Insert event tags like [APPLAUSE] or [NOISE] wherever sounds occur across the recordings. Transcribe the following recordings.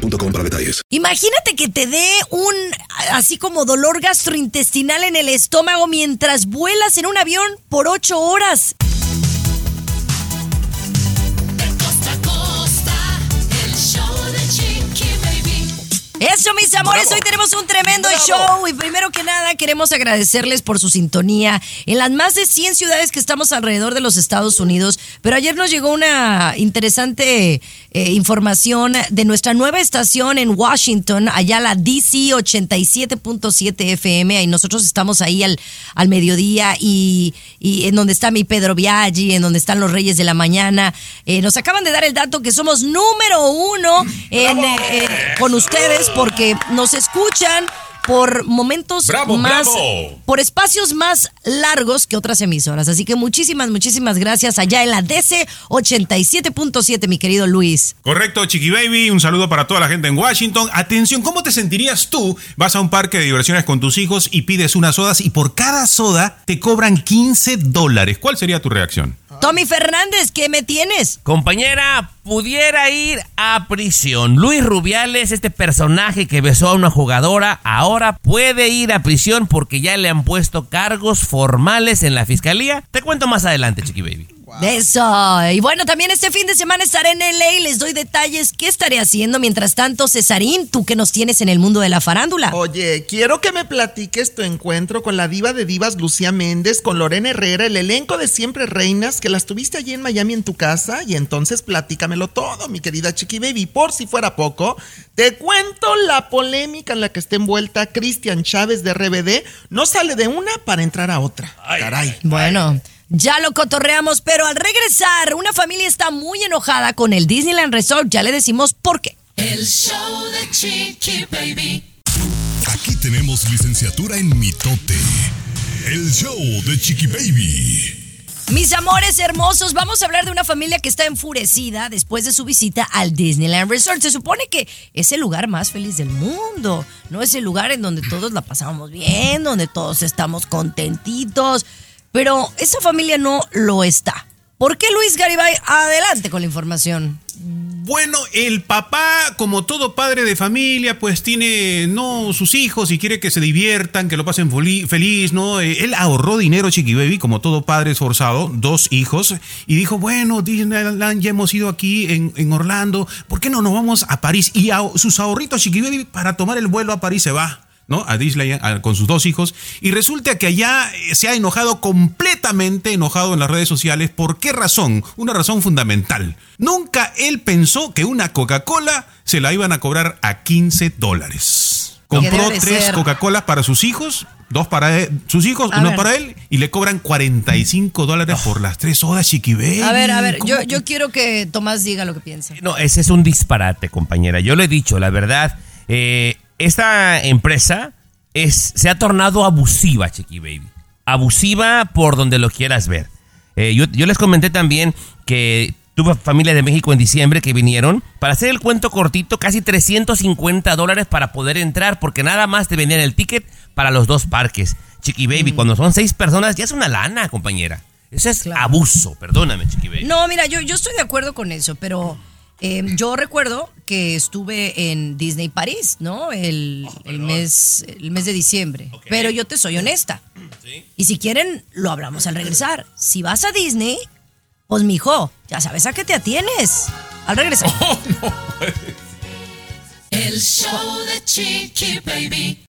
boostmobile.com para detalles. Imagínate que te dé un así como dolor gastrointestinal en el estómago mientras vuelas en un avión por ocho horas. Eso, mis amores, hoy tenemos un tremendo show y primero que nada queremos agradecerles por su sintonía en las más de 100 ciudades que estamos alrededor de los Estados Unidos. Pero ayer nos llegó una interesante eh, información de nuestra nueva estación en Washington, allá la DC 87.7 FM, y nosotros estamos ahí al, al mediodía y, y en donde está mi Pedro Viaggi, en donde están los Reyes de la Mañana. Eh, nos acaban de dar el dato que somos número uno en, eh, con ustedes porque nos escuchan por momentos más, por espacios más largos que otras emisoras. Así que muchísimas, muchísimas gracias allá en la DC 87.7, mi querido Luis. Correcto, Chiqui Baby. Un saludo para toda la gente en Washington. Atención, ¿cómo te sentirías tú? Vas a un parque de diversiones con tus hijos y pides unas sodas y por cada soda te cobran 15 dólares. ¿Cuál sería tu reacción? Tommy Fernández, ¿qué me tienes? Compañera, pudiera ir a prisión. Luis Rubiales, este personaje que besó a una jugadora, ahora puede ir a prisión porque ya le han puesto cargos formales en la fiscalía. Te cuento más adelante, Chiqui Baby. Eso. Y bueno, también este fin de semana estaré en LA y les doy detalles. ¿Qué estaré haciendo? Mientras tanto, Cesarín, tú que nos tienes en el mundo de la farándula. Oye, quiero que me platiques tu encuentro con la diva de divas Lucía Méndez, con Lorena Herrera, el elenco de Siempre Reinas, que las tuviste allí en Miami en tu casa. Y entonces platícamelo todo, mi querida Chiqui Baby. Por si fuera poco, te cuento la polémica en la que está envuelta Cristian Chávez de RBD. No sale de una para entrar a otra. Caray. Bueno. Ya lo cotorreamos, pero al regresar, una familia está muy enojada con el Disneyland Resort. Ya le decimos por qué. El show de Chiqui Baby. Aquí tenemos licenciatura en mitote. El show de Chiqui Baby. Mis amores hermosos, vamos a hablar de una familia que está enfurecida después de su visita al Disneyland Resort. Se supone que es el lugar más feliz del mundo, no es el lugar en donde todos la pasamos bien, donde todos estamos contentitos. Pero esa familia no lo está. ¿Por qué Luis Garibay? Adelante con la información. Bueno, el papá, como todo padre de familia, pues tiene, no, sus hijos y quiere que se diviertan, que lo pasen feliz, ¿no? Eh, él ahorró dinero, Chiqui Baby, como todo padre esforzado, dos hijos, y dijo, bueno, Disneyland, ya hemos ido aquí en, Orlando, ¿por qué no nos vamos a París? Y a, sus ahorritos, Chiqui Baby, para tomar el vuelo a París se va. ¿No? A Disneyland con sus dos hijos. Y resulta que allá eh, se ha enojado completamente enojado en las redes sociales. ¿Por qué razón? Una razón fundamental. Nunca él pensó que una Coca-Cola se la iban a cobrar a 15 dólares. Compró tres Coca-Colas para sus hijos, dos para sus hijos, uno para él, y le cobran 45 dólares por las tres sodas chiquibé. A ver, a ver, yo, yo quiero que Tomás diga lo que piensa. No, ese es un disparate, compañera. Yo lo he dicho, la verdad. Eh, esta empresa es, se ha tornado abusiva, Chiqui Baby. Abusiva por donde lo quieras ver. Eh, yo, les comenté también que tuve familia de México en diciembre que vinieron. Para hacer el cuento cortito, casi 350 dólares para poder entrar, porque nada más te vendían el ticket para los dos parques. Chiqui Baby, mm. cuando son seis personas ya es una lana, compañera. Eso es abuso, perdóname, Chiqui Baby. No, mira, yo, yo estoy de acuerdo con eso, pero Em, yo recuerdo que estuve en Disney París, ¿no? El, oh, mes, el mes de diciembre. Pero yo te soy honesta. Y si quieren, lo hablamos al regresar. Si vas a Disney, pues mijo, ya sabes a qué te atienes. Al regresar. [LAUGHS] El show de Chiqui Baby.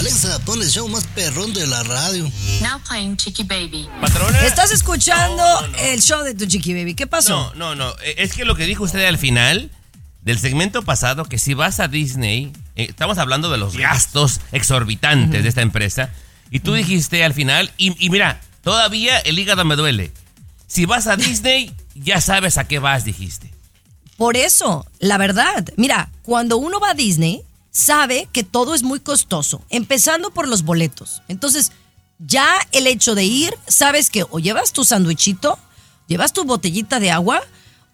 Alexa, pon el show más perrón de la radio. Now playing Chiqui Baby. ¿Patrona? Estás escuchando el show de tu Chiqui Baby. ¿Qué pasó? No, no, no. Eh, es que lo que dijo usted al final del segmento pasado, que si vas a Disney, eh, estamos hablando de los gastos exorbitantes de esta empresa, y tú dijiste al final, y, y mira, todavía el hígado me duele. Si vas a [LAUGHS] Disney, ya sabes a qué vas, dijiste. Por eso, la verdad, mira, cuando uno va a Disney, sabe que todo es muy costoso, empezando por los boletos. Entonces, ya el hecho de ir, sabes que o llevas tu sandwichito, llevas tu botellita de agua,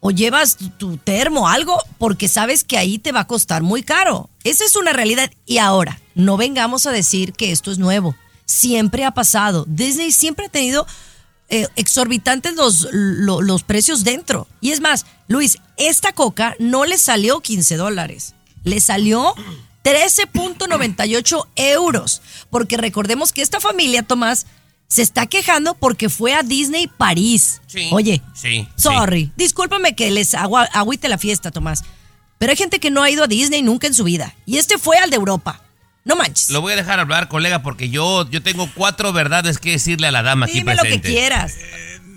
o llevas tu termo, algo, porque sabes que ahí te va a costar muy caro. Esa es una realidad. Y ahora, no vengamos a decir que esto es nuevo. Siempre ha pasado. Disney siempre ha tenido eh, exorbitantes los, lo- los precios dentro. Y es más, Luis, esta coca no le salió 15 dólares. Le salió 13.98 euros. Porque recordemos que esta familia, Tomás, se está quejando porque fue a Disney París. Sí. Oye, Sí, sorry, discúlpame que les agua, agüite la fiesta, Tomás. Pero hay gente que no ha ido a Disney nunca en su vida. Y este fue al de Europa. No manches. Lo voy a dejar hablar, colega, porque yo, yo tengo cuatro verdades que decirle a la dama aquí Dime lo que presente. quieras.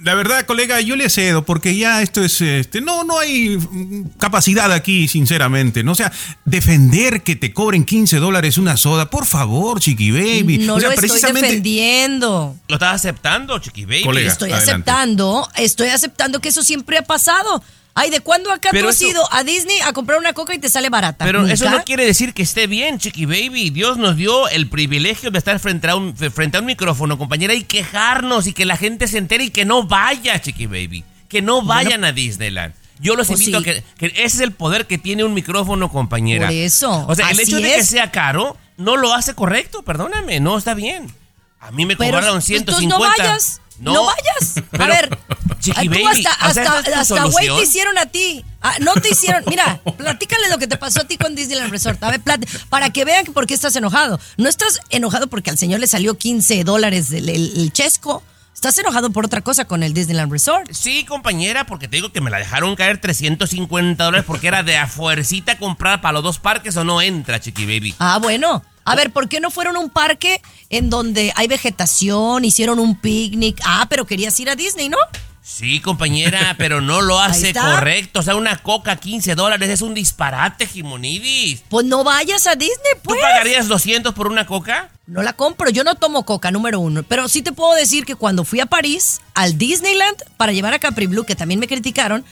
La verdad, colega, yo le cedo porque ya esto es, este, no, no hay mm, capacidad aquí, sinceramente. No, o sea, defender que te cobren 15 dólares una soda, por favor, chiqui baby. No o sea, lo estoy defendiendo. ¿Lo estás aceptando, Chiqui Baby? Colega. Estoy adelante. aceptando, estoy aceptando que eso siempre ha pasado. Ay, ¿de cuándo acá Pero tú has eso- ido a Disney a comprar una coca y te sale barata? Pero eso no quiere decir que esté bien, Chiqui Baby. Dios nos dio el privilegio de estar frente a un, frente a un micrófono, compañera, y quejarnos y que la gente se entere y que no vaya, Chiqui Baby. Que no vayan a Disneyland. Yo los Pues invito sí. a que, que ese es el poder que tiene un micrófono, compañera. Por eso, O sea, el hecho de que sea caro no lo hace correcto, perdóname, no está bien. A mí me cobraron pues, 150. no vayas. No, vayas. a ver, Chiqui tú Baby, hasta, hasta, ¿esa es tu hasta güey te hicieron a ti. Ah, no te hicieron. Mira, platícale lo que te pasó a ti con Disneyland Resort. A ver, para que vean por qué estás enojado. No estás enojado porque al señor le salió 15 dólares el, el- el chesco. Estás enojado por otra cosa con el Disneyland Resort. Sí, compañera, porque te digo que me la dejaron caer 350 dólares porque era de a fuercita comprar para los dos parques o no entra, Chiqui Baby. Ah, bueno. A ver, ¿por qué no fueron a un parque en donde hay vegetación, hicieron un picnic? Ah, pero querías ir a Disney, ¿no? Sí, compañera, [LAUGHS] pero no lo hace correcto. O sea, una coca 15 dólares es un disparate, Jimonidis. Pues no vayas a Disney, ¿Tú pues. pagarías 200 por una coca? No la compro, yo no tomo coca, número uno. Pero sí te puedo decir que cuando fui a París, al Disneyland, para llevar a Capri Blue, que también me criticaron,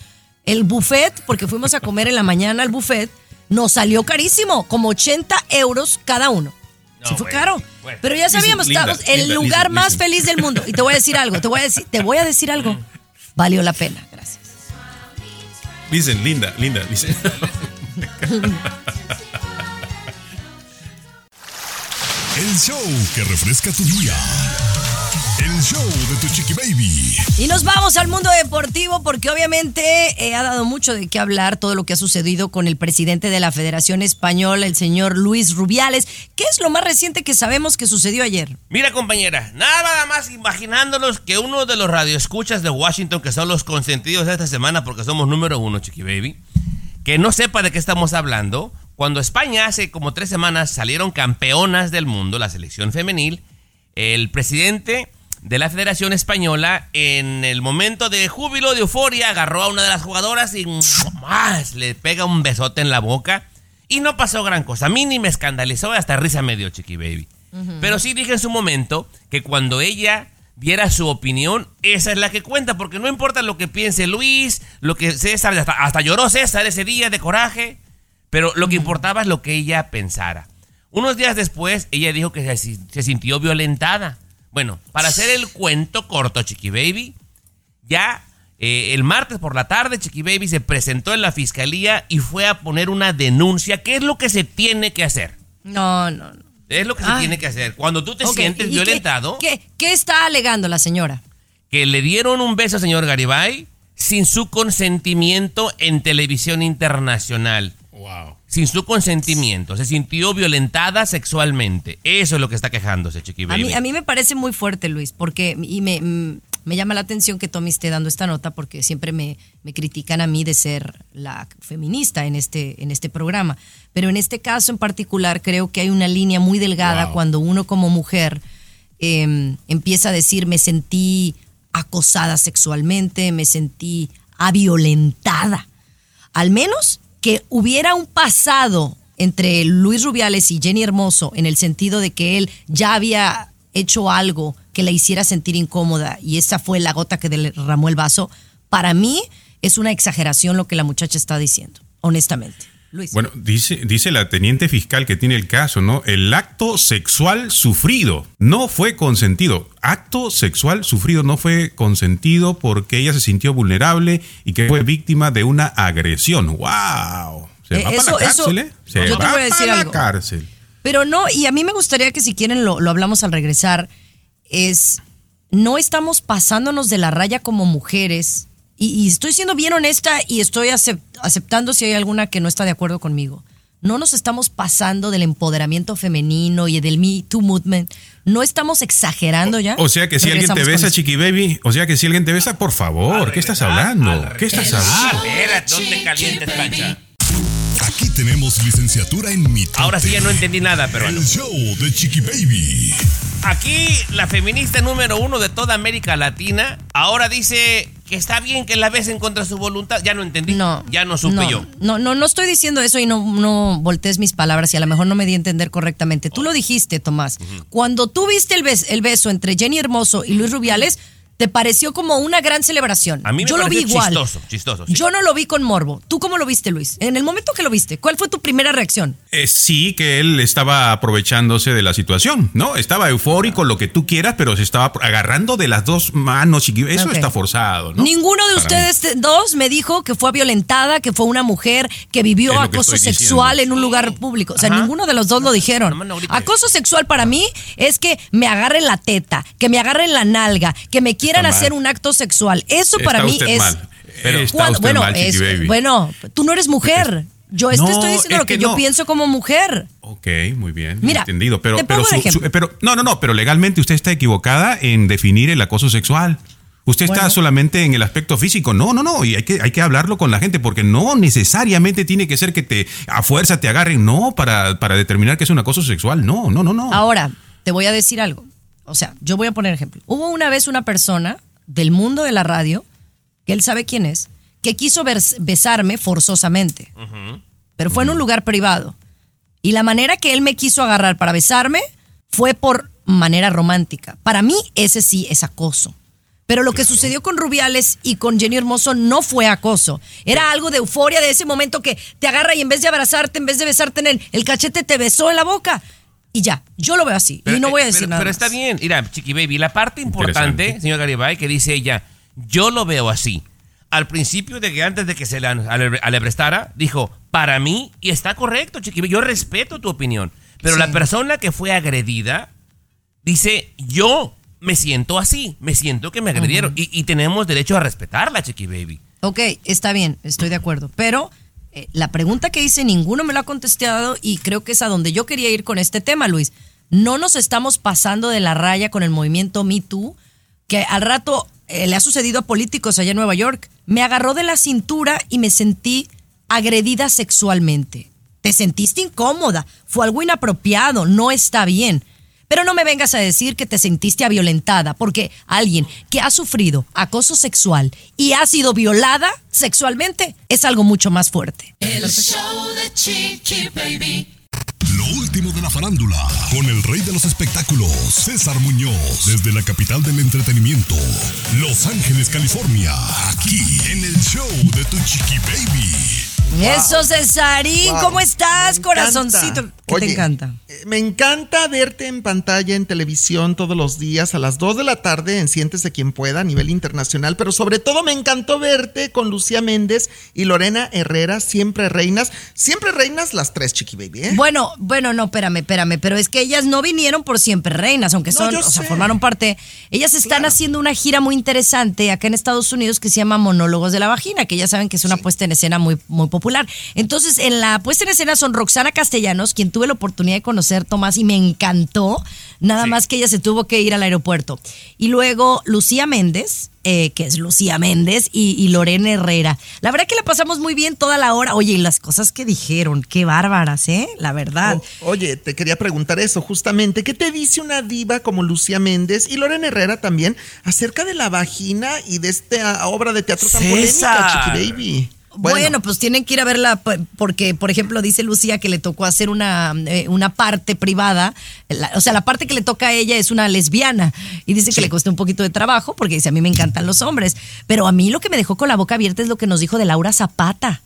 el buffet, porque fuimos a comer en la mañana al buffet, nos salió carísimo, como 80 euros cada uno. No, sí fue bueno, caro. bueno. Pero ya Listen, sabíamos, Linda, estábamos el Linda, lugar listen, más listen. feliz del mundo. Y te voy a decir algo, te voy a decir, te voy a decir algo. Valió la pena, gracias. Dicen, linda, linda, dicen. [LAUGHS] El show que refresca tu día. El show de tu chiqui baby. Y nos vamos al mundo deportivo porque obviamente eh, ha dado mucho de qué hablar todo lo que ha sucedido con el presidente de la Federación Española, el señor Luis Rubiales. ¿Qué es lo más reciente que sabemos que sucedió ayer? Mira, compañera, nada más imaginándonos que uno de los radioescuchas de Washington, que son los consentidos de esta semana porque somos número uno, Chiqui Baby, que no sepa de qué estamos hablando, cuando España hace como tres semanas salieron campeonas del mundo, la selección femenil, el presidente de la Federación Española, en el momento de júbilo, de euforia, agarró a una de las jugadoras y más le pega un besote en la boca. Y no pasó gran cosa. A mí ni me escandalizó, hasta risa me dio, Chiqui Baby. Pero sí dije en su momento que cuando ella diera su opinión, esa es la que cuenta, porque no importa lo que piense Luis, lo que César, hasta, hasta lloró César ese día de coraje, pero lo que importaba es lo que ella pensara. Unos días después, ella dijo que se, se sintió violentada. Bueno, para hacer el cuento corto, Chiqui Baby, ya eh, el martes por la tarde, Chiqui Baby se presentó en la fiscalía y fue a poner una denuncia. ¿Qué es lo que se tiene que hacer? No, no, no. Es lo que se Ay. tiene que hacer. Cuando tú te sientes ¿y qué- violentado, ¿qué, qué está alegando la señora? que le dieron un beso al señor Garibay sin su consentimiento en televisión internacional. Wow. Sin su consentimiento. Se sintió violentada sexualmente. Eso es lo que está quejándose, Chiqui A mí, a mí me parece muy fuerte, Luis, porque y me, mm, me llama la atención que Tommy esté dando esta nota porque siempre me, me critican a mí de ser la feminista en este, en este programa. Pero en este caso en particular creo que hay una línea muy delgada Wow. cuando uno como mujer eh, empieza a decir me sentí acosada sexualmente, me sentí aviolentada. Al menos que hubiera un pasado entre Luis Rubiales y Jenny Hermoso en el sentido de que él ya había hecho algo que la hiciera sentir incómoda y esa fue la gota que derramó el vaso. Para mí, es una exageración lo que la muchacha está diciendo, honestamente. Luis. Bueno, dice, dice la teniente fiscal que tiene el caso, ¿no? El acto sexual sufrido no fue consentido. Acto sexual sufrido no fue consentido porque ella se sintió vulnerable y que fue víctima de una agresión. ¡Wow! Se Eh, va eso- para la eso- cárcel, ¿eh? Se yo te va voy a decir para la algo. cárcel. Pero no, y a mí me gustaría que si quieren lo, lo hablamos al regresar, es, no estamos pasándonos de la raya como mujeres, y, y estoy siendo bien honesta y estoy acep- aceptando si hay alguna que no está de acuerdo conmigo. No nos estamos pasando del empoderamiento femenino y del Me Too Movement. No estamos exagerando ya. O sea que si alguien te besa. Chiqui Baby, o sea que si alguien te besa, por favor, ¿qué estás hablando? ¿Qué estás hablando? No te calientes, cancha. Aquí tenemos licenciatura en mitote. Ahora sí ya no entendí nada, pero El show de Chiqui Baby. Aquí la feminista número uno de toda América Latina ahora dice que está bien que la besen contra su voluntad. Ya no entendí. No. Ya no supe no, yo. No, no, no estoy diciendo eso y no, no voltees mis palabras y a lo mejor no me di a entender correctamente. Tú lo dijiste, Tomás. Cuando tú viste el, bes- el beso entre Jenny Hermoso y Luis Rubiales, te pareció como una gran celebración. A mí me Yo lo vi pareció igual. chistoso, chistoso. sí. Yo no lo vi con morbo. ¿Tú cómo lo viste, Luis? En el momento que lo viste, ¿cuál fue tu primera reacción? Eh, sí, que él estaba aprovechándose de la situación, ¿no? Estaba eufórico, lo que tú quieras, pero se estaba agarrando de las dos manos. Eso está forzado, ¿no? Ninguno de Para ustedes te- dos me dijo que fue violentada, que fue una mujer que vivió que acoso sexual diciendo. en un lugar público. O sea, Ajá. ninguno de los dos lo dijeron. no. Acoso sexual para mí es que me agarren la teta, que me agarren la nalga, que me quieran Hacer un acto sexual. Eso Está para mí es. mal. Pero- Cuando- bueno, mal, es- Baby. bueno, tú no eres mujer. Yo te estoy diciendo es lo que, que yo no. pienso como mujer. Ok, muy bien. Mira, entendido. Pero, pero, su- pero no, no, no. Pero legalmente usted está equivocada en definir el acoso sexual. Usted está solamente en el aspecto físico. No, no, no. Y hay que, hay que hablarlo con la gente porque no necesariamente tiene que ser que te a fuerza te agarren. No, para, para determinar que es un acoso sexual. No, no, no, no. Ahora, te voy a decir algo. O sea, yo voy a poner ejemplo. Hubo una vez una persona del mundo de la radio, que él sabe quién es, que quiso bes- besarme forzosamente. Pero fue en un lugar privado. Y la manera que él me quiso agarrar para besarme fue por manera romántica. Para mí, ese sí es acoso. Pero lo que sucedió con Rubiales y con Jenny Hermoso no fue acoso. Era algo de euforia de ese momento que te agarra y en vez de abrazarte, en vez de besarte en el, el cachete, te besó en la boca. Y ya, yo lo veo así. y no voy a eh, decir pero, nada. Pero más. está bien. Mira, Chiqui Baby, la parte importante, señor Garibay, que dice ella, yo lo veo así. Al principio de que antes de que se le ale- alebrestara, dijo, para mí, y está correcto, Chiqui Baby, yo respeto tu opinión. Pero Sí. la persona que fue agredida dice, yo me siento así, me siento que me agredieron. y, y tenemos derecho a respetarla, Chiqui Baby. Ok, está bien, estoy de acuerdo. Pero eh, la pregunta que hice, ninguno me lo ha contestado y creo que es a donde yo quería ir con este tema, Luis. No nos estamos pasando de la raya con el movimiento Me Too, que al rato eh, le ha sucedido a políticos allá en Nueva York. Me agarró de la cintura y me sentí agredida sexualmente. Te sentiste incómoda, fue algo inapropiado, no está bien. Pero no me vengas a decir que te sentiste violentada, porque alguien que ha sufrido acoso sexual y ha sido violada sexualmente es algo mucho más fuerte. El show de Chiqui Baby. Lo último de la farándula, con el rey de los espectáculos, César Muñoz, desde la capital del entretenimiento, Los Ángeles, California, aquí en el show de tu chiqui baby. Eso, Cesarín, Wow. ¿cómo estás, Me corazoncito? ¿Qué Oye, te encanta? eh, Me encanta verte en pantalla en televisión todos los días a las 2 de la tarde en Siéntese quien pueda a nivel internacional, pero sobre todo me encantó verte con Lucía Méndez y Lorena Herrera, siempre reinas, siempre reinas las tres, Chiqui Baby, ¿eh? Bueno, bueno, no, espérame, espérame, pero es que ellas no vinieron por siempre reinas, aunque son, o sea, formaron parte. Ellas están Claro. haciendo una gira muy interesante acá en Estados Unidos que se llama Monólogos de la Vagina, que ya saben que es una puesta en escena muy, muy popular. Entonces, en la puesta en escena son Roxana Castellanos, quien tuve la oportunidad de conocer, Tomás, y me encantó. Nada más que ella se tuvo que ir al aeropuerto. Y luego Lucía Méndez, eh, que es Lucía Méndez, y, y Lorena Herrera. La verdad que la pasamos muy bien toda la hora. Oye, y las cosas que dijeron, qué bárbaras, ¿eh? La verdad. O- oye, te quería preguntar eso justamente. ¿Qué te dice una diva como Lucía Méndez y Lorena Herrera también acerca de la vagina y de esta obra de teatro tan César. polémica, Chiqui Baby? Bueno, pues tienen que ir a verla porque, por ejemplo, dice Lucía que le tocó hacer una, eh, una parte privada. La- o sea, la parte que le toca a ella es una lesbiana. Y dice que le costó un poquito de trabajo porque dice, a mí me encantan los hombres. Pero a mí lo que me dejó con la boca abierta es lo que nos dijo de Laura Zapata.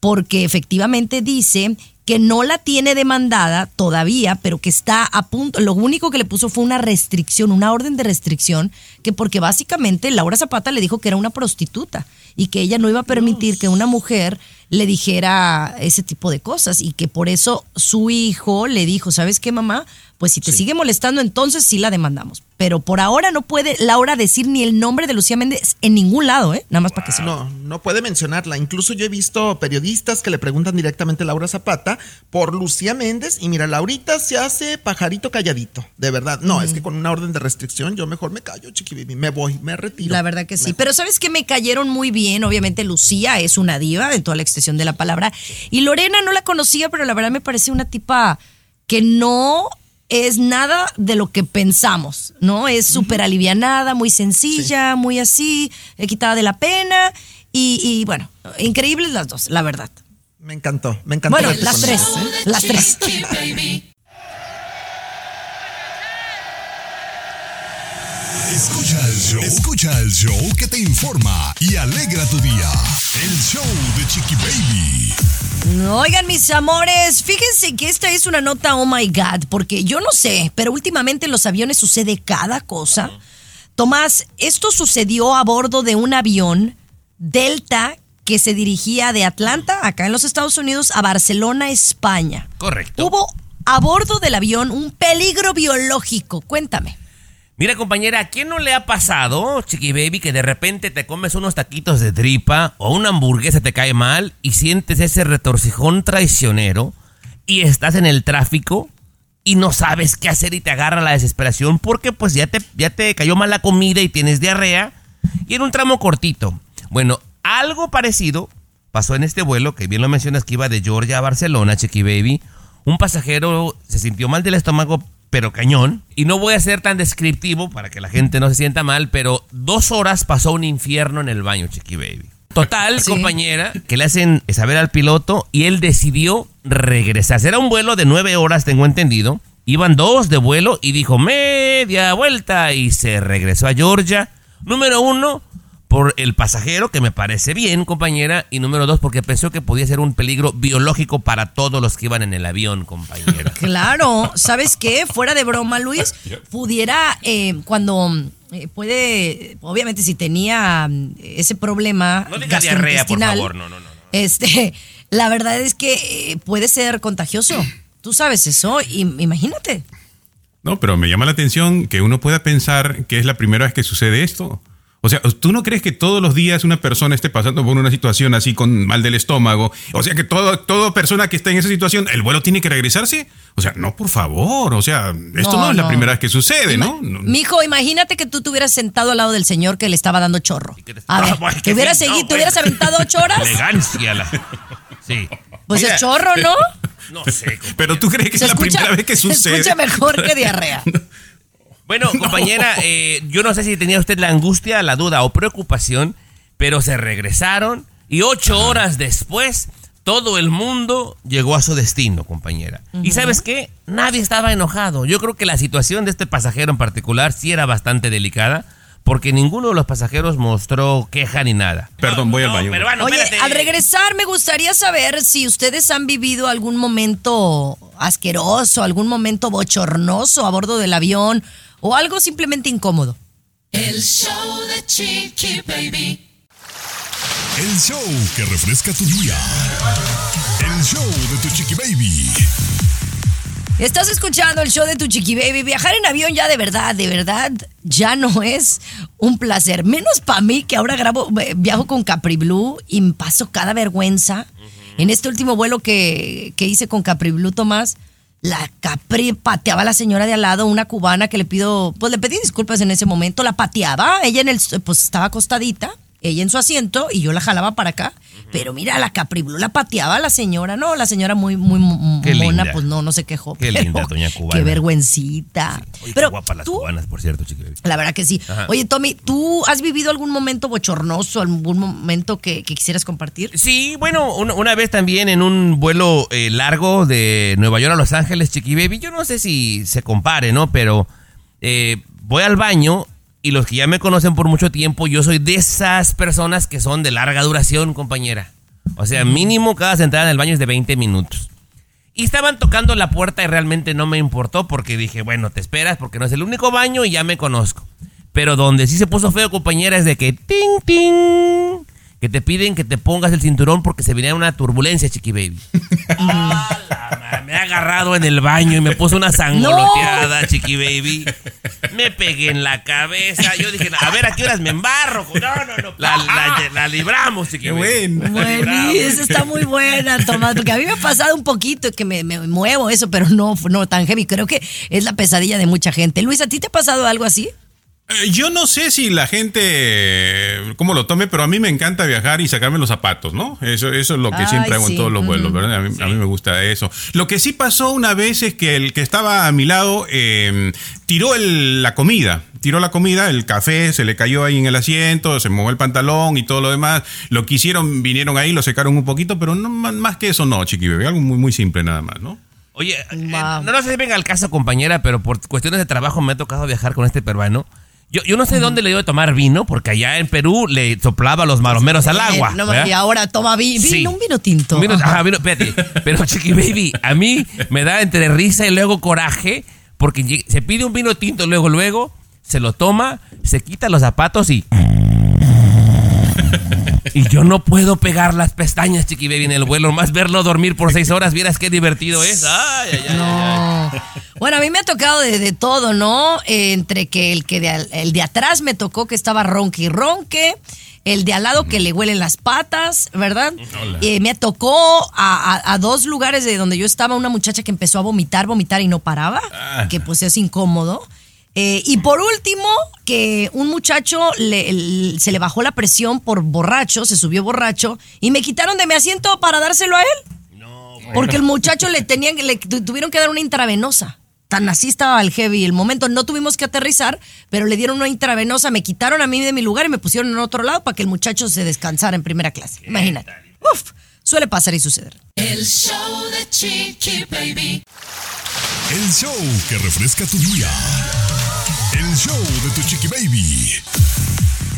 Porque efectivamente dice que no la tiene demandada todavía, pero que está a punto. Lo único que le puso fue una restricción, una orden de restricción, que porque básicamente Laura Zapata le dijo que era una prostituta y que ella no iba a permitir que una mujer le dijera ese tipo de cosas y que por eso su hijo le dijo, ¿sabes qué, mamá? Pues si te sigue molestando, entonces sí la demandamos. Pero por ahora no puede Laura decir ni el nombre de Lucía Méndez en ningún lado, ¿eh? Nada más para que se No, no puede mencionarla. Incluso yo he visto periodistas que le preguntan directamente a Laura Zapata por Lucía Méndez y mira, Laurita se hace pajarito calladito, de verdad. No, es que con una orden de restricción yo mejor me callo, chiqui baby, me voy, me retiro. La verdad que sí. Pero sabes que me cayeron muy bien. Obviamente Lucía es una diva en toda la extensión de la palabra. Y Lorena no la conocía, pero la verdad me parece una tipa que no es nada de lo que pensamos, ¿no? Es súper alivianada, muy sencilla, muy así, eh, quitada de la pena. Y, y, bueno, increíbles las dos, la verdad. Me encantó, me encantó. Bueno, verte las tres, ¿eh? las tres. Escucha el show. Escucha el show que te informa y alegra tu día. El show de Chiqui Baby. Oigan, mis amores, fíjense que esta es una nota, oh my God, porque yo no sé, pero últimamente en los aviones sucede cada cosa. Tomás, esto sucedió a bordo de un avión Delta que se dirigía de Atlanta, acá en los Estados Unidos, a Barcelona, España. Correcto. Hubo a bordo del avión un peligro biológico. Cuéntame. Mira, compañera, ¿a quién no le ha pasado, Chiqui Baby, que de repente te comes unos taquitos de tripa o una hamburguesa te cae mal y sientes ese retorcijón traicionero y estás en el tráfico y no sabes qué hacer y te agarra la desesperación porque pues ya te, ya te cayó mal la comida y tienes diarrea y en un tramo cortito? Bueno, algo parecido pasó en este vuelo, que bien lo mencionas que iba de Georgia a Barcelona, Chiqui Baby. Un pasajero se sintió mal del estómago, pero cañón. Y no voy a ser tan descriptivo para que la gente no se sienta mal, pero dos horas pasó un infierno en el baño, Chiqui Baby. Total, Sí. compañera, que le hacen saber al piloto y él decidió regresar. Era un vuelo de nueve horas, tengo entendido. Iban dos de vuelo y dijo media vuelta y se regresó a Georgia. Número uno, por el pasajero, que me parece bien, compañera. Y número dos, porque pensó que podía ser un peligro biológico para todos los que iban en el avión, compañera. [LAUGHS] Claro, ¿sabes qué? Fuera de broma, Luis, pudiera, eh, cuando eh, puede, obviamente si tenía mm, ese problema No diga diarrea, por favor, no, no, no. Este, la verdad es que eh, puede ser contagioso. Tú sabes eso, y, imagínate. No, pero me llama la atención que uno pueda pensar que es la primera vez que sucede esto. O sea, ¿tú no crees que todos los días una persona esté pasando por una situación así con mal del estómago? O sea, que todo, toda persona que está en esa situación, ¿el vuelo tiene que regresarse? O sea, no, por favor. O sea, esto no, No, es la primera vez que sucede, ¿no? No. Mijo, imagínate que tú te hubieras sentado al lado del señor que le estaba dando chorro. que A ver, Ah, [LAUGHS] bueno, ¿te que hubieras sí, no, seguido, te hubieras aventado ocho horas? Elegancia. La... Sí. Pues Mira, es chorro, ¿no? No sé. compañera. [LAUGHS] Pero tú crees que Se es la escucha, primera vez que [LAUGHS] se sucede. escucha mejor que diarrea. Bueno, [LAUGHS] compañera, eh, yo no sé si tenía usted la angustia, la duda o preocupación, pero se regresaron y ocho horas después todo el mundo llegó a su destino, compañera. Y sabes qué, nadie estaba enojado. Yo creo que la situación de este pasajero en particular sí era bastante delicada, porque ninguno de los pasajeros mostró queja ni nada. Perdón, voy al baño. Oye, espérate. al regresar me gustaría saber si ustedes han vivido algún momento asqueroso, algún momento bochornoso a bordo del avión o algo simplemente incómodo. El show de Chiqui Baby. El show que refresca tu día. El show de tu Chiqui Baby. Estás escuchando el show de tu chiqui baby. Viajar en avión ya de verdad, de verdad, ya no es un placer. Menos para mí que ahora grabo, eh, viajo con Capri Blue y me paso cada vergüenza. En este último vuelo que, que hice con Capri Blue, Tomás, la Capri pateaba a la señora de al lado, una cubana que le pido, pues le pedí disculpas en ese momento, la pateaba, ella en el, pues estaba acostadita, ella en su asiento y yo la jalaba para acá Pero mira, la Capriblue la pateaba a la señora. No, la señora muy, muy Qué mona, linda. pues no, no se quejó. Qué pero linda, doña cubana. Qué vergüencita. Oye, qué pero guapas las tú, cubanas, por cierto, Chiqui la verdad que sí. Ajá. Oye, Tommy, ¿tú has vivido algún momento bochornoso, algún momento que, que quisieras compartir? Sí, bueno, una, una vez también en un vuelo eh, largo de Nueva York a Los Ángeles, Chiqui Baby, yo no sé si se compare, ¿no? Pero eh, voy al baño y los que ya me conocen por mucho tiempo, yo soy de esas personas que son de larga duración, compañera. O sea, mínimo cada sentada en el baño es de 20 minutos. Y estaban tocando la puerta y realmente no me importó porque dije, bueno, te esperas porque no es el único baño y ya me conozco. Pero donde sí se puso feo, compañera, es de que ting, ting, que te piden que te pongas el cinturón porque se venía una turbulencia, chiqui baby. [LAUGHS] Ah, la me ha agarrado en el baño y me puso una sangoloteada, chiqui baby. Me pegué en la cabeza. Yo dije, a ver, ¿a qué horas me embarro? No, no, no. [LAUGHS] La, la- la libramos, Qué bueno. Bueno, esa está muy buena, Tomás, porque a mí me ha pasado un poquito que me, me muevo eso, pero no, no tan heavy. Creo que es la pesadilla de mucha gente. Luis, ¿a ti te ha pasado algo así? Eh, Yo no sé si la gente eh, cómo lo tome, pero a mí me encanta viajar y sacarme los zapatos, ¿no? Eso, eso es lo que Ay, siempre hago sí. en todos los vuelos, ¿verdad? A mí, a mí me gusta eso. Lo que sí pasó una vez es que el que estaba a mi lado eh, tiró el- la comida. Tiró la comida, el café se le cayó ahí en el asiento, se mojó el pantalón y todo lo demás. Lo que hicieron, vinieron ahí, lo secaron un poquito, pero no, más que eso no, chiqui bebé. Algo muy, muy simple nada más, ¿no? Oye, eh, no, no sé si venga al caso, compañera, pero por cuestiones de trabajo me ha tocado viajar con este peruano. Yo, yo no sé dónde le dio de tomar vino, porque allá en Perú le soplaba los maromeros al agua. Eh, no, ¿verdad? y ahora toma vi- vino, Sí. un vino tinto. Un vino- Ajá. ajá, vino- espérate. Pero, [LAUGHS] Chiqui Baby, a mí me da entre risa y luego coraje, porque se pide un vino tinto luego, luego, se lo toma, se quita los zapatos y... [LAUGHS] Y yo no puedo pegar las pestañas, Chiqui Baby, en el vuelo. Más verlo dormir por seis horas, vieras qué divertido es. Ay, ay, ay, ay, ay. No. Bueno, a mí me ha tocado de, de todo, ¿no? Eh, entre que el que de, el de atrás me tocó que estaba ronque y ronque, el de al lado que le huelen las patas, ¿verdad? Eh, me tocó a, a- a dos lugares de donde yo estaba una muchacha que empezó a vomitar, vomitar y no paraba, que pues es incómodo. Eh, y por último, que un muchacho le- el- se le bajó la presión por borracho, se subió borracho y me quitaron de mi asiento para dárselo a él. Porque el muchacho le tenían, le tu- tuvieron que dar una intravenosa. Tan así estaba el heavy. El momento no tuvimos que aterrizar, pero le dieron una intravenosa, me quitaron a mí de mi lugar y me pusieron en otro lado para que el muchacho se descansara en primera clase. Imagínate. Uf, suele pasar y suceder. El show de Chiqui Baby. El show que refresca tu día. El show de tu chiqui.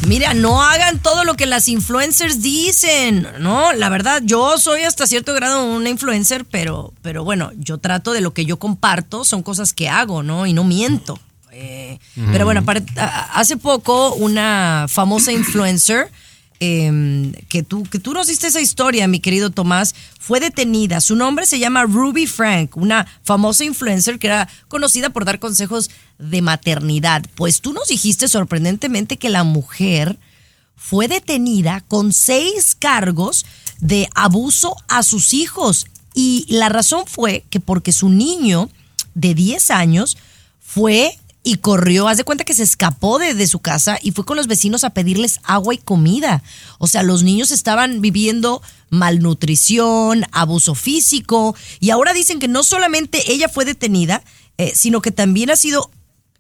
Mira, no hagan todo lo que las influencers dicen, ¿no? La verdad, yo soy hasta cierto grado una influencer, pero, pero bueno, yo trato de lo que yo comparto, son cosas que hago, ¿no? Y no miento. Eh, Pero bueno, aparte, a- hace poco una famosa influencer eh, que, tú, que tú nos diste esa historia, mi querido Tomás, fue detenida. Su nombre se llama Ruby Frank, una famosa influencer que era conocida por dar consejos de maternidad. Pues tú nos dijiste sorprendentemente que la mujer fue detenida con seis cargos de abuso a sus hijos. Y la razón fue que porque su niño de 10 años fue y corrió, haz de cuenta que se escapó de, de su casa y fue con los vecinos a pedirles agua y comida. O sea, los niños estaban viviendo malnutrición, abuso físico y ahora dicen que no solamente ella fue detenida, eh, sino que también ha sido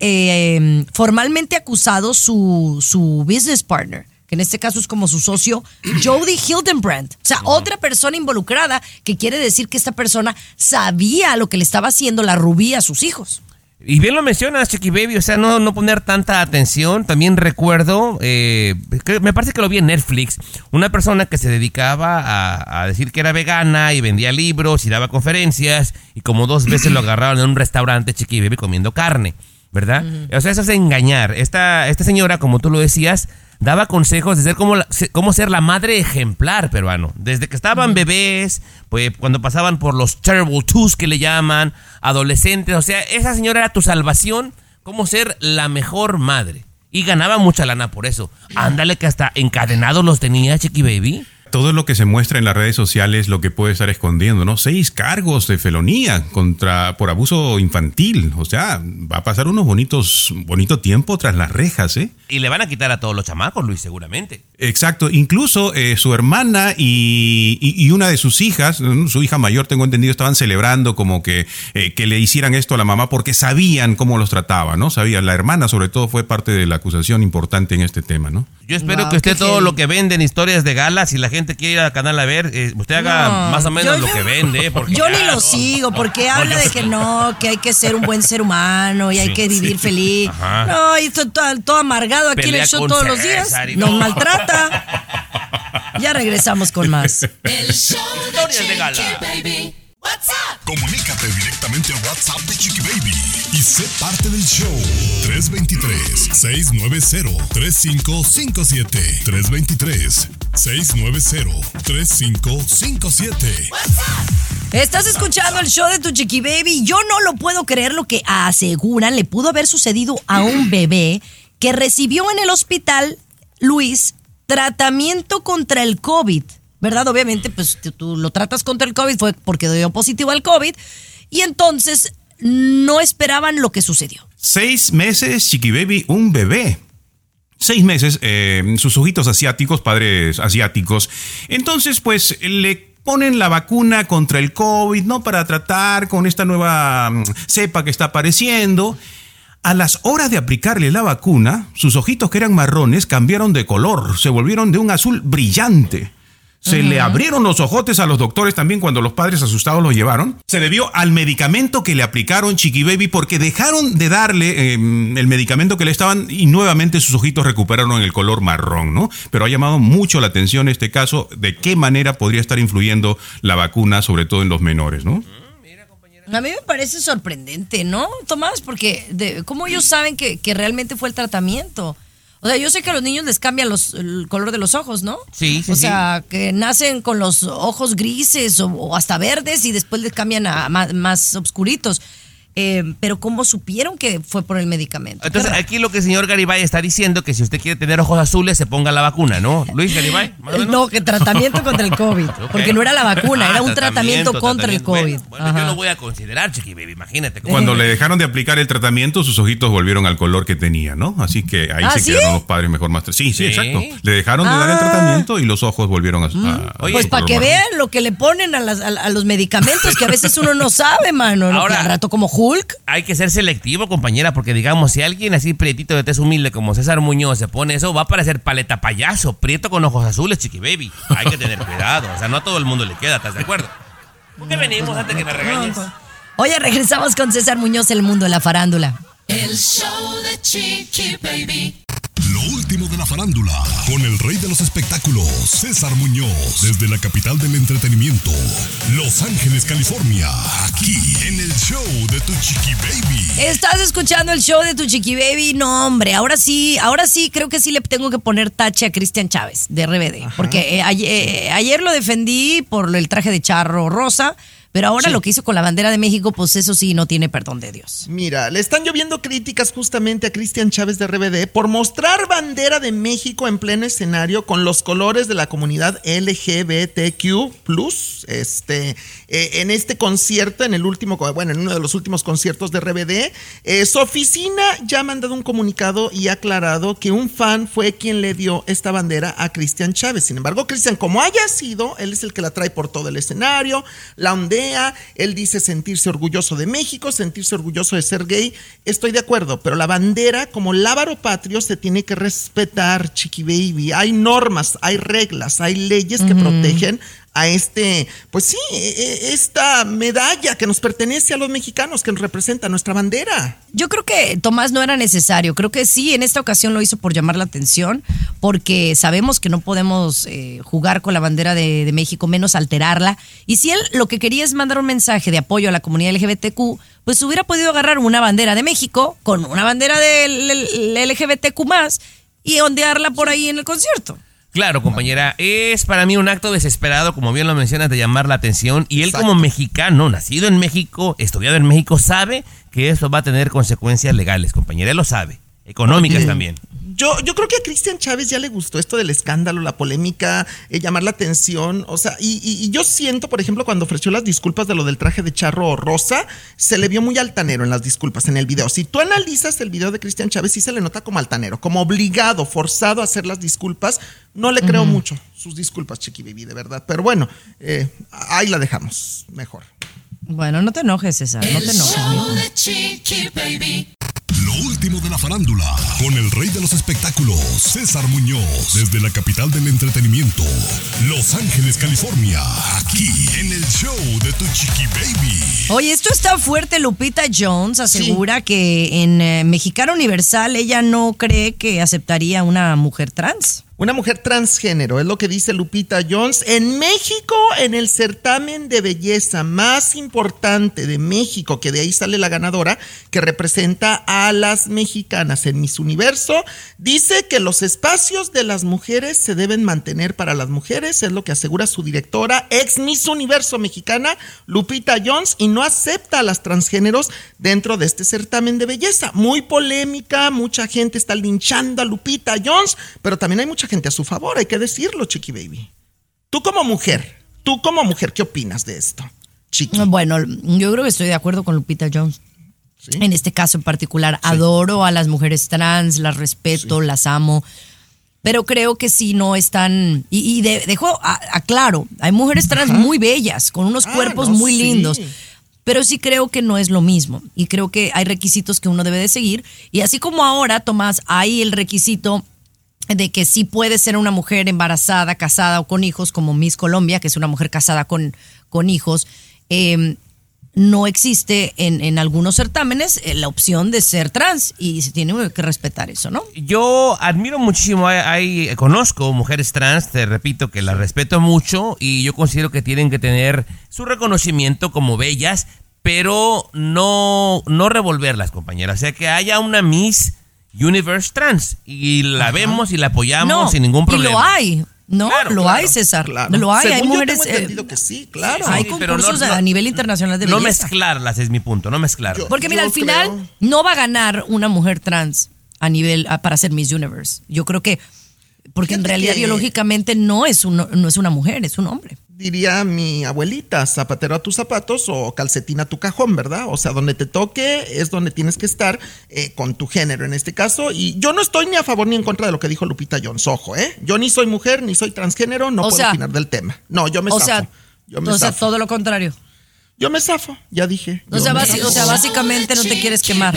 eh, formalmente acusado su, su business partner, que en este caso es como su socio, [CLEARS THROAT] Jody Hildenbrand. O sea, otra persona involucrada, que quiere decir que esta persona sabía lo que le estaba haciendo la rubí a sus hijos. Y bien lo mencionas, Chiqui Baby, o sea, no, no poner tanta atención. También recuerdo, eh, que- me parece que lo vi en Netflix, una persona que se dedicaba a, a decir que era vegana y vendía libros y daba conferencias y como dos veces lo agarraron en un restaurante, Chiqui Baby, comiendo carne, ¿verdad? O sea, eso es engañar. Esta, esta señora, como tú lo decías, daba consejos de ser como la- cómo ser la madre ejemplar peruano. Desde que estaban bebés, pues cuando pasaban por los terrible twos que le llaman, adolescentes, o sea, esa señora era tu salvación, cómo ser la mejor madre. Y ganaba mucha lana por eso. Ándale que hasta encadenados los tenía, Chiqui Baby. Todo lo que se muestra en las redes sociales lo que puede estar escondiendo, ¿no? Seis cargos de felonía contra por abuso infantil. O sea, va a pasar unos bonitos, bonito tiempo tras las rejas, ¿eh? Y le van a quitar a todos los chamacos, Luis, seguramente. Exacto, incluso eh, su hermana y, y- y una de sus hijas, mm, su hija mayor, tengo entendido, estaban celebrando como que, eh, que le hicieran esto a la mamá porque sabían cómo los trataba, ¿no? Sabían, la hermana sobre todo fue parte de la acusación importante en este tema, ¿no? Yo espero Wow, que usted qué todo lo que vende en historias de galas, si la gente quiere ir al canal a ver, eh, usted haga No, más o menos yo- lo que vende. Porque Yo ya, ni lo no. sigo porque habla de que no, que hay que ser un buen ser humano y hay que vivir sí. feliz. Ajá. No, y esto todo, todo amargado aquí en Pelea el show todos los días. Nos no. maltrata. Ya regresamos con más. El show de Chiqui. Baby. What's up? Comunícate directamente a WhatsApp de Chiqui Baby y sé parte del show. 323-690-3557. 323-690-3557. Estás escuchando el show de tu chiqui baby. Yo no lo puedo creer lo que aseguran le pudo haber sucedido a un bebé que recibió en el hospital, Luis, tratamiento contra el COVID. ¿Verdad? Obviamente, pues tú, lo tratas contra el COVID, fue porque dio positivo al COVID. Y entonces no esperaban lo que sucedió. Seis meses, Chiqui Baby, un bebé. Seis meses, eh, sus ojitos asiáticos, padres asiáticos. Entonces, pues, le ponen la vacuna contra el COVID, ¿no? Para tratar con esta nueva mm, cepa que está apareciendo. A las horas de aplicarle la vacuna, sus ojitos que eran marrones cambiaron de color, se volvieron de un azul brillante. Se le abrieron los ojotes a los doctores también cuando los padres asustados los llevaron. Se debió al medicamento que le aplicaron Chiqui Baby porque dejaron de darle eh, el medicamento que le estaban y nuevamente sus ojitos recuperaron el color marrón, ¿no? Pero ha llamado mucho la atención este caso de qué manera podría estar influyendo la vacuna, sobre todo en los menores, ¿no? A mí me parece sorprendente, ¿no, Tomás? Porque de, ¿cómo ellos saben que, que realmente fue el tratamiento? O sea, yo sé que a los niños les cambia los, el color de los ojos, ¿no? Sí, sí, O sea, que nacen con los ojos grises o, o hasta verdes y después les cambian a más, más oscuritos. Eh, pero ¿cómo supieron que fue por el medicamento? Entonces, Qué aquí lo que el señor Garibay está diciendo que si usted quiere tener ojos azules, se ponga la vacuna, ¿no? Luis Garibay, menos. No, que tratamiento contra el COVID. [LAUGHS] Porque no era la vacuna, era un Ah, tratamiento, contra el COVID. tratamiento. Bueno, bueno, yo lo voy a considerar, Chiqui Baby, imagínate. cómo- Cuando le dejaron de aplicar el tratamiento, sus ojitos volvieron al color que tenía, ¿no? Así que ahí ¿Ah, se sí? quedaron los padres mejor más. Sí, sí, Sí. exacto. Le dejaron de dar el Ah. tratamiento y los ojos volvieron a. a- Oye, a Pues su para que vean lo que le ponen a, las- a- a los medicamentos, que a veces uno no sabe, mano. Ahora- al rato como Hulk. Hay que ser selectivo, compañera, porque digamos, si alguien así prietito de tez humilde como César Muñoz se pone eso, va a parecer paleta payaso, prieto con ojos azules, chiqui baby. Hay que tener cuidado, o sea, no a todo el mundo le queda, ¿estás de acuerdo? ¿Por qué venimos antes que me regañes? Oye, regresamos con César Muñoz, el mundo de la farándula. El show de Chiqui Baby. Lo último de la farándula, con el rey de los espectáculos, César Muñoz, desde la capital del entretenimiento, Los Ángeles, California, aquí en el show de Tu Chiqui Baby. Estás escuchando el show de tu chiqui baby. No, hombre, ahora sí, ahora sí creo que sí le tengo que poner tache a Cristian Chávez de RBD. Porque eh, ayer, eh, ayer lo defendí por el traje de charro rosa, pero ahora lo que hizo con la bandera de México, pues eso sí no tiene perdón de Dios. Mira, le están lloviendo críticas justamente a Cristian Chávez de RBD por mostrar bandera de México en pleno escenario con los colores de la comunidad LGBTQ+, este, eh, en este concierto, en el último, bueno, en uno de los últimos conciertos de RBD. Eh, su oficina ya ha mandado un comunicado y ha aclarado que un fan fue quien le dio esta bandera a Cristian Chávez. Sin embargo, Cristian, como haya sido, él es el que la trae por todo el escenario, la ondea, él dice sentirse orgulloso de México, sentirse orgulloso de ser gay. Estoy de acuerdo, pero la bandera, como lábaro patrio, se tiene que respetar, chiqui baby. Hay normas, hay reglas, hay leyes que protegen a este, pues sí, e- e- esta medalla que nos pertenece a los mexicanos, que nos representa nuestra bandera. Yo creo que Tomás no era necesario. Creo que sí, en esta ocasión lo hizo por llamar la atención, porque sabemos que no podemos eh, jugar con la bandera de, de México, menos alterarla. Y si él lo que quería es mandar un mensaje de apoyo a la comunidad LGBTQ, pues hubiera podido agarrar una bandera de México con una bandera del LGBTQ más y ondearla por ahí en el concierto. Claro, compañera, es para mí un acto desesperado, como bien lo mencionas, de llamar la atención. Y él Exacto. como mexicano, nacido en México, estudiado en México, sabe que eso va a tener consecuencias legales, compañera. Él lo sabe. Económicas también. Yo, yo creo que a Cristian Chávez ya le gustó esto del escándalo, la polémica, eh, llamar la atención. O sea, y, y- y yo siento, por ejemplo, cuando ofreció las disculpas de lo del traje de charro rosa, se le vio muy altanero en las disculpas en el video. Si tú analizas el video de Cristian Chávez, sí se le nota como altanero, como obligado, forzado a hacer las disculpas. No le creo mucho sus disculpas, Chiqui Baby, de verdad. Pero bueno, eh, ahí la dejamos. Mejor. Bueno, no te enojes, César, no te enojes. Último de la farándula, con el rey de los espectáculos, César Muñoz, desde la capital del entretenimiento, Los Ángeles, California, aquí en el show de Tu Chiqui Baby. Oye, esto está fuerte. Lupita Jones asegura que en eh, Mexicana Universal ella no cree que aceptaría una mujer trans. Una mujer transgénero, es lo que dice Lupita Jones. En México, en el certamen de belleza más importante de México, que de ahí sale la ganadora, que representa a las mexicanas en Miss Universo, dice que los espacios de las mujeres se deben mantener para las mujeres, es lo que asegura su directora, ex Miss Universo mexicana, Lupita Jones, y no acepta a las transgéneros dentro de este certamen de belleza. Muy polémica, mucha gente está linchando a Lupita Jones, pero también hay mucha gente a su favor, hay que decirlo, Chiqui Baby. Tú como mujer, tú como mujer, ¿qué opinas de esto? Chiqui. Bueno, yo creo que estoy de acuerdo con Lupita Jones. ¿Sí? En este caso en particular, adoro a las mujeres trans, las respeto, las amo. Pero creo que sí no están. Y, y de- dejo a- aclaro, hay mujeres trans muy bellas, con unos Ah, cuerpos no, muy lindos. Pero sí creo que no es lo mismo. Y creo que hay requisitos que uno debe de seguir. Y así como ahora, Tomás, hay el requisito de que sí puede ser una mujer embarazada, casada o con hijos, como Miss Colombia, que es una mujer casada con, con hijos. eh, no existe en, en algunos certámenes eh, la opción de ser trans y se tiene que respetar eso, ¿no? Yo admiro muchísimo, hay, hay- conozco mujeres trans, te repito que las respeto mucho y yo considero que tienen que tener su reconocimiento como bellas, pero no, no revolverlas, compañeras. O sea, que haya una Miss Universe trans y la vemos y la apoyamos no, sin ningún problema. Y lo hay, ¿no? Claro, lo claro, hay, César. Claro. Lo hay, hay Según yo mujeres. tengo eh, entendido que sí, claro. hay Sí, pero no- concursos no- a nivel internacional de No belleza. mezclarlas es mi punto, no mezclarlas. Yo- Porque mira, al final creo- no va a ganar una mujer trans a nivel ah, para ser Miss Universe. Yo creo que porque en realidad que- biológicamente no es un, no es una mujer, es un hombre. Diría mi abuelita, zapatero a tus zapatos o calcetín a tu cajón, ¿verdad? O sea, donde te toque es donde tienes que estar eh, con tu género en este caso. Y yo no estoy ni a favor ni en contra de lo que dijo Lupita Jones, ojo, ¿eh? Yo ni soy mujer ni soy transgénero, no O puedo sea- opinar del tema. No, yo me o zafo. sea, yo me o sea, zafo. todo lo contrario. Yo me zafo, ya dije. O sea, zafo. o sea, básicamente no te quieres quemar.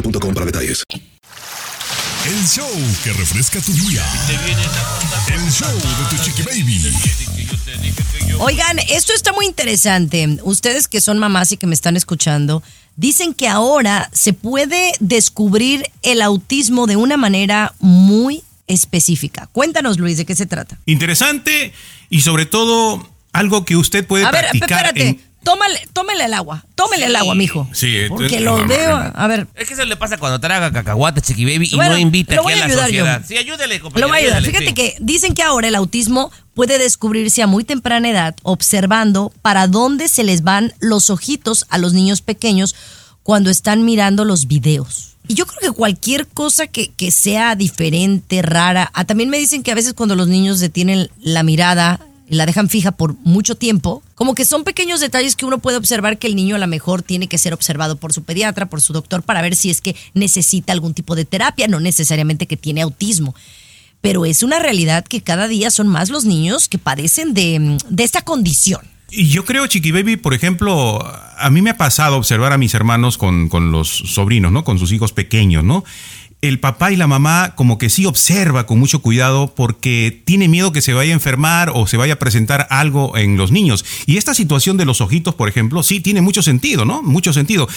boostmobile.com para detalles. El show que refresca tu día. El show de Tu Chiqui Baby. Oigan, esto está muy interesante. Ustedes que son mamás y que me están escuchando, dicen que ahora se puede descubrir el autismo de una manera muy específica. Cuéntanos, Luis, ¿de qué se trata? Interesante y sobre todo algo que usted puede A ver, espérate. en- Tómale, tómele el agua. Tómele el agua, mijo. Sí, Porque lo veo. A ver, Es que eso le pasa cuando traga cacahuate, chiqui baby, y Bueno, no invita lo aquí voy a a la ayudar yo. sociedad. Sí, ayúdele, compañero. Lo va a ayudar. ayúdele, Fíjate sí. que dicen que ahora el autismo puede descubrirse a muy temprana edad observando para dónde se les van los ojitos a los niños pequeños cuando están mirando los videos. Y yo creo que cualquier cosa que, que sea diferente, rara. ah, también me dicen que a veces cuando los niños detienen la mirada la dejan fija por mucho tiempo, como que son pequeños detalles que uno puede observar que el niño a lo mejor tiene que ser observado por su pediatra, por su doctor, para ver si es que necesita algún tipo de terapia, no necesariamente que tiene autismo. Pero es una realidad que cada día son más los niños que padecen de, de esta condición. Y yo creo, Chiqui Baby, por ejemplo, a mí me ha pasado observar a mis hermanos con, con los sobrinos, ¿no? Con sus hijos pequeños, ¿no? El papá y la mamá como que sí observa con mucho cuidado porque tiene miedo que se vaya a enfermar o se vaya a presentar algo en los niños. Y esta situación de los ojitos, por ejemplo, sí tiene mucho sentido, ¿no? Mucho sentido.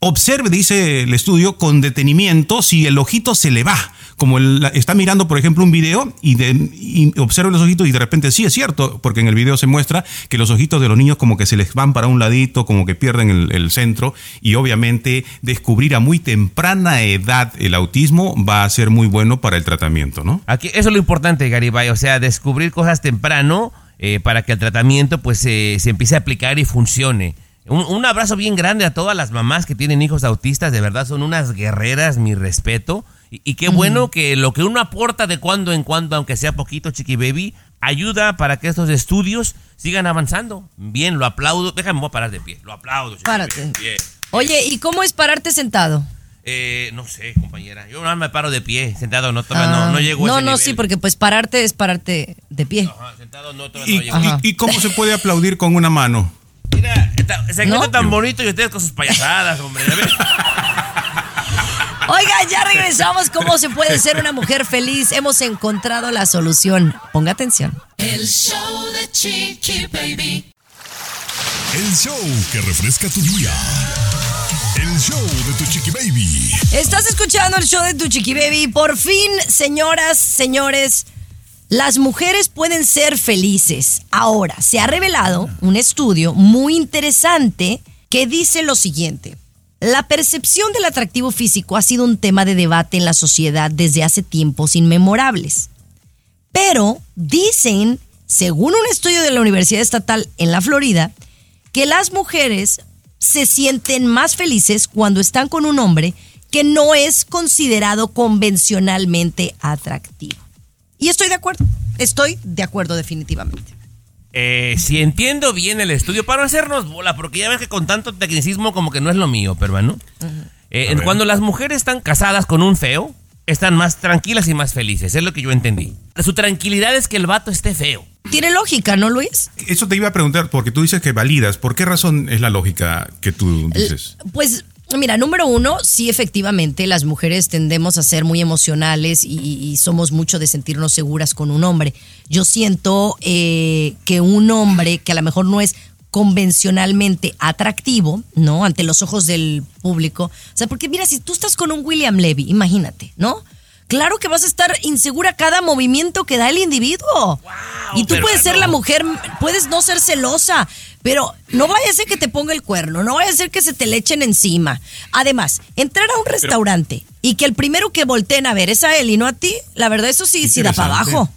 observe, dice el estudio, con detenimiento si el ojito se le va. Como el- está mirando, por ejemplo, un video y, de, y observa los ojitos y de repente sí es cierto, porque en el video se muestra que los ojitos de los niños como que se les van para un ladito, como que pierden el, centro y obviamente descubrir a muy temprana edad el autismo va a ser muy bueno para el tratamiento, ¿no? Aquí, eso es lo importante, Garibay, o sea, descubrir cosas temprano eh, para que el tratamiento pues se se empiece a aplicar y funcione. Un, un abrazo bien grande a todas las mamás que tienen hijos autistas, de verdad son unas guerreras, mi respeto. Y, y qué bueno que lo que uno aporta de cuando en cuando, aunque sea poquito, Chiqui Baby, ayuda para que estos estudios sigan avanzando. Bien, lo aplaudo. Déjame, voy a parar de pie. Lo aplaudo. Chiqui Párate. Baby. Bien. Oye, ¿y cómo es pararte sentado? Eh, no sé, compañera. Yo no me paro de pie, sentado, no, todavía Ah, no, no llego a No, ese no, nivel. sí, porque pues pararte es pararte de pie. Ajá, sentado no, todavía ¿Y, no llego. Ajá. y- y cómo se puede aplaudir con una mano? Mira, está- se ¿No? encuentra tan bonito y ustedes con sus payasadas, hombre. [LAUGHS] Oiga, ya regresamos. ¿Cómo se puede ser una mujer feliz? Hemos encontrado la solución. Ponga atención. El show de Chiqui Baby. El show que refresca tu día. El show de tu chiqui baby. Estás escuchando el show de tu chiqui baby. Por fin, señoras, señores, las mujeres pueden ser felices. Ahora, se ha revelado un estudio muy interesante que dice lo siguiente. La percepción del atractivo físico ha sido un tema de debate en la sociedad desde hace tiempos inmemorables. Pero dicen, según un estudio de la Universidad Estatal en la Florida, que las mujeres se sienten más felices cuando están con un hombre que no es considerado convencionalmente atractivo. Y estoy de acuerdo, estoy de acuerdo definitivamente. Eh, si entiendo bien el estudio, para no hacernos bola, porque ya ves que con tanto tecnicismo como que no es lo mío, peruano. Eh, A ver. cuando las mujeres están casadas con un feo, están más tranquilas y más felices, es lo que yo entendí. Su tranquilidad es que el vato esté feo. Tiene lógica, ¿no, Luis? Eso te iba a preguntar, porque tú dices que validas. ¿Por qué razón es la lógica que tú dices? Pues mira, número uno, sí efectivamente las mujeres tendemos a ser muy emocionales y, somos mucho de sentirnos seguras con un hombre. Yo siento eh, que un hombre que a lo mejor no es convencionalmente atractivo, ¿no? Ante los ojos del público. O sea, porque mira, si tú estás con un William Levy, imagínate, ¿no? Claro que vas a estar insegura cada movimiento que da el individuo. y tú puedes ser la mujer, puedes no ser celosa, pero no vaya a ser que te ponga el cuerno, no vaya a ser que se te le echen encima. Además, entrar a un restaurante y que el primero que volteen a ver es a él y no a ti, la verdad eso sí, sí da para abajo.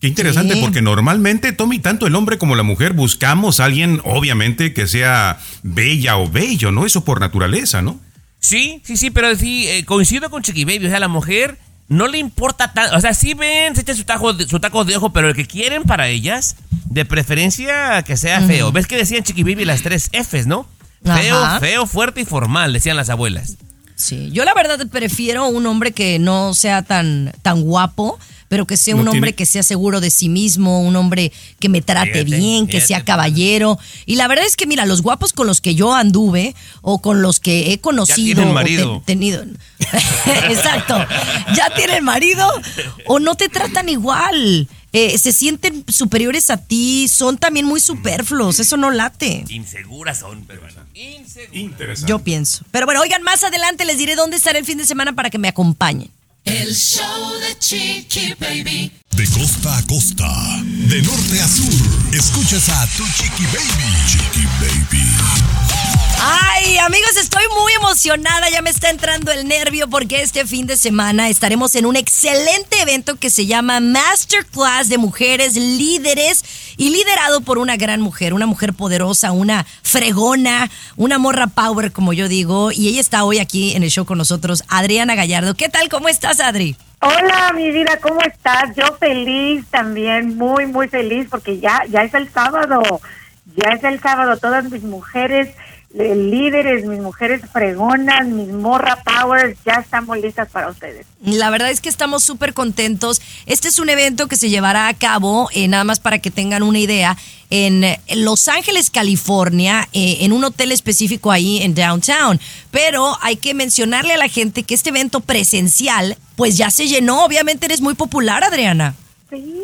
Qué interesante, Sí. porque normalmente, Tommy, tanto el hombre como la mujer buscamos a alguien, obviamente, que sea bella o bello, ¿no? Eso por naturaleza, ¿no? Sí, sí, sí, pero sí, eh, coincido con Chiqui Baby. O sea, la mujer no le importa tanto. O sea, sí ven, se echan su su taco de ojo, pero el que quieren para ellas, de preferencia que sea feo. ¿Ves que decían Chiqui Baby las tres Fs, no? Feo, Ajá. feo, fuerte y formal, decían las abuelas. Sí, yo la verdad prefiero un hombre que no sea tan, tan guapo, pero que sea No un hombre que sea seguro de sí mismo, un hombre que me trate Fíjate, bien, que fíjate, sea caballero. Y la verdad es que, mira, los guapos con los que yo anduve o con los que he conocido. o marido. te- tenido. [LAUGHS] Exacto. Ya tienen marido o no te tratan igual. Eh, se sienten superiores a ti, son también muy superfluos, eso no late. Inseguras son, pero bueno. Inseguras. Interesante. Yo pienso. Pero bueno, oigan, más adelante les diré dónde estaré el fin de semana para que me acompañen. El show de Chiqui Baby. De costa a costa, de norte a sur, escuchas a tu chiqui baby. Chiqui baby. Ay, amigos, estoy muy emocionada, ya me está entrando el nervio porque este fin de semana estaremos en un excelente evento que se llama Masterclass de Mujeres Líderes y liderado por una gran mujer, una mujer poderosa, una fregona, una morra power, como yo digo, y ella está hoy aquí en el show con nosotros, Adriana Gallardo. ¿Qué tal? ¿Cómo estás, Adri? Hola, mi vida, ¿cómo estás? Yo feliz también, muy, muy feliz, porque ya, ya es el sábado, ya es el sábado, todas mis mujeres líderes, mis mujeres fregonas, mis morra powers, ya estamos listas para ustedes. La verdad es que estamos súper contentos. Este es un evento que se llevará a cabo, eh, nada más para que tengan una idea, en Los Ángeles, California, eh, en un hotel específico ahí en Downtown. Pero hay que mencionarle a la gente que este evento presencial, pues ya se llenó. Obviamente eres muy popular, Adriana. Sí,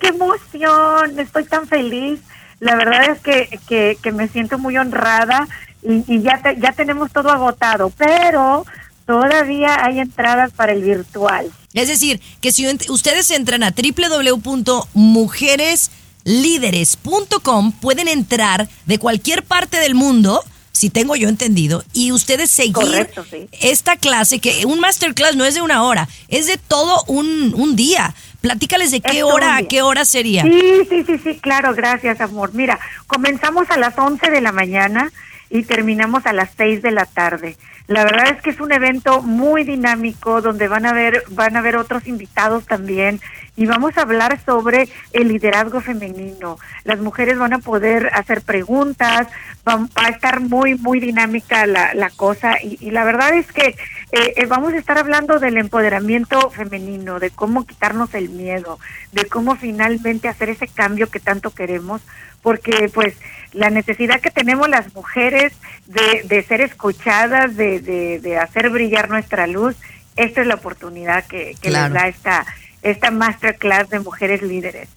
qué emoción, estoy tan feliz. La verdad es que, que, que me siento muy honrada y, y ya, te- ya tenemos todo agotado, pero todavía hay entradas para el virtual. Es decir, que si ustedes entran a www.mujereslíderes.com, pueden entrar de cualquier parte del mundo, si tengo yo entendido, y ustedes seguir Correcto, sí. esta clase, que un masterclass no es de una hora, es de todo un, un día. Platícales de qué Es hora a qué hora sería. Sí, sí, sí, sí, claro, gracias, amor. Mira, comenzamos a las 11 de la mañana y terminamos a las 6 de la tarde. La verdad es que es un evento muy dinámico donde van a ver van a ver otros invitados también y vamos a hablar sobre el liderazgo femenino. Las mujeres van a poder hacer preguntas, va a estar muy muy dinámica la, la cosa y, y la verdad es que eh, eh, vamos a estar hablando del empoderamiento femenino, de cómo quitarnos el miedo, de cómo finalmente hacer ese cambio que tanto queremos, porque pues la necesidad que tenemos las mujeres de, de ser escuchadas, de, de, de hacer brillar nuestra luz, esta es la oportunidad que, que Claro. les da esta, esta masterclass de mujeres líderes.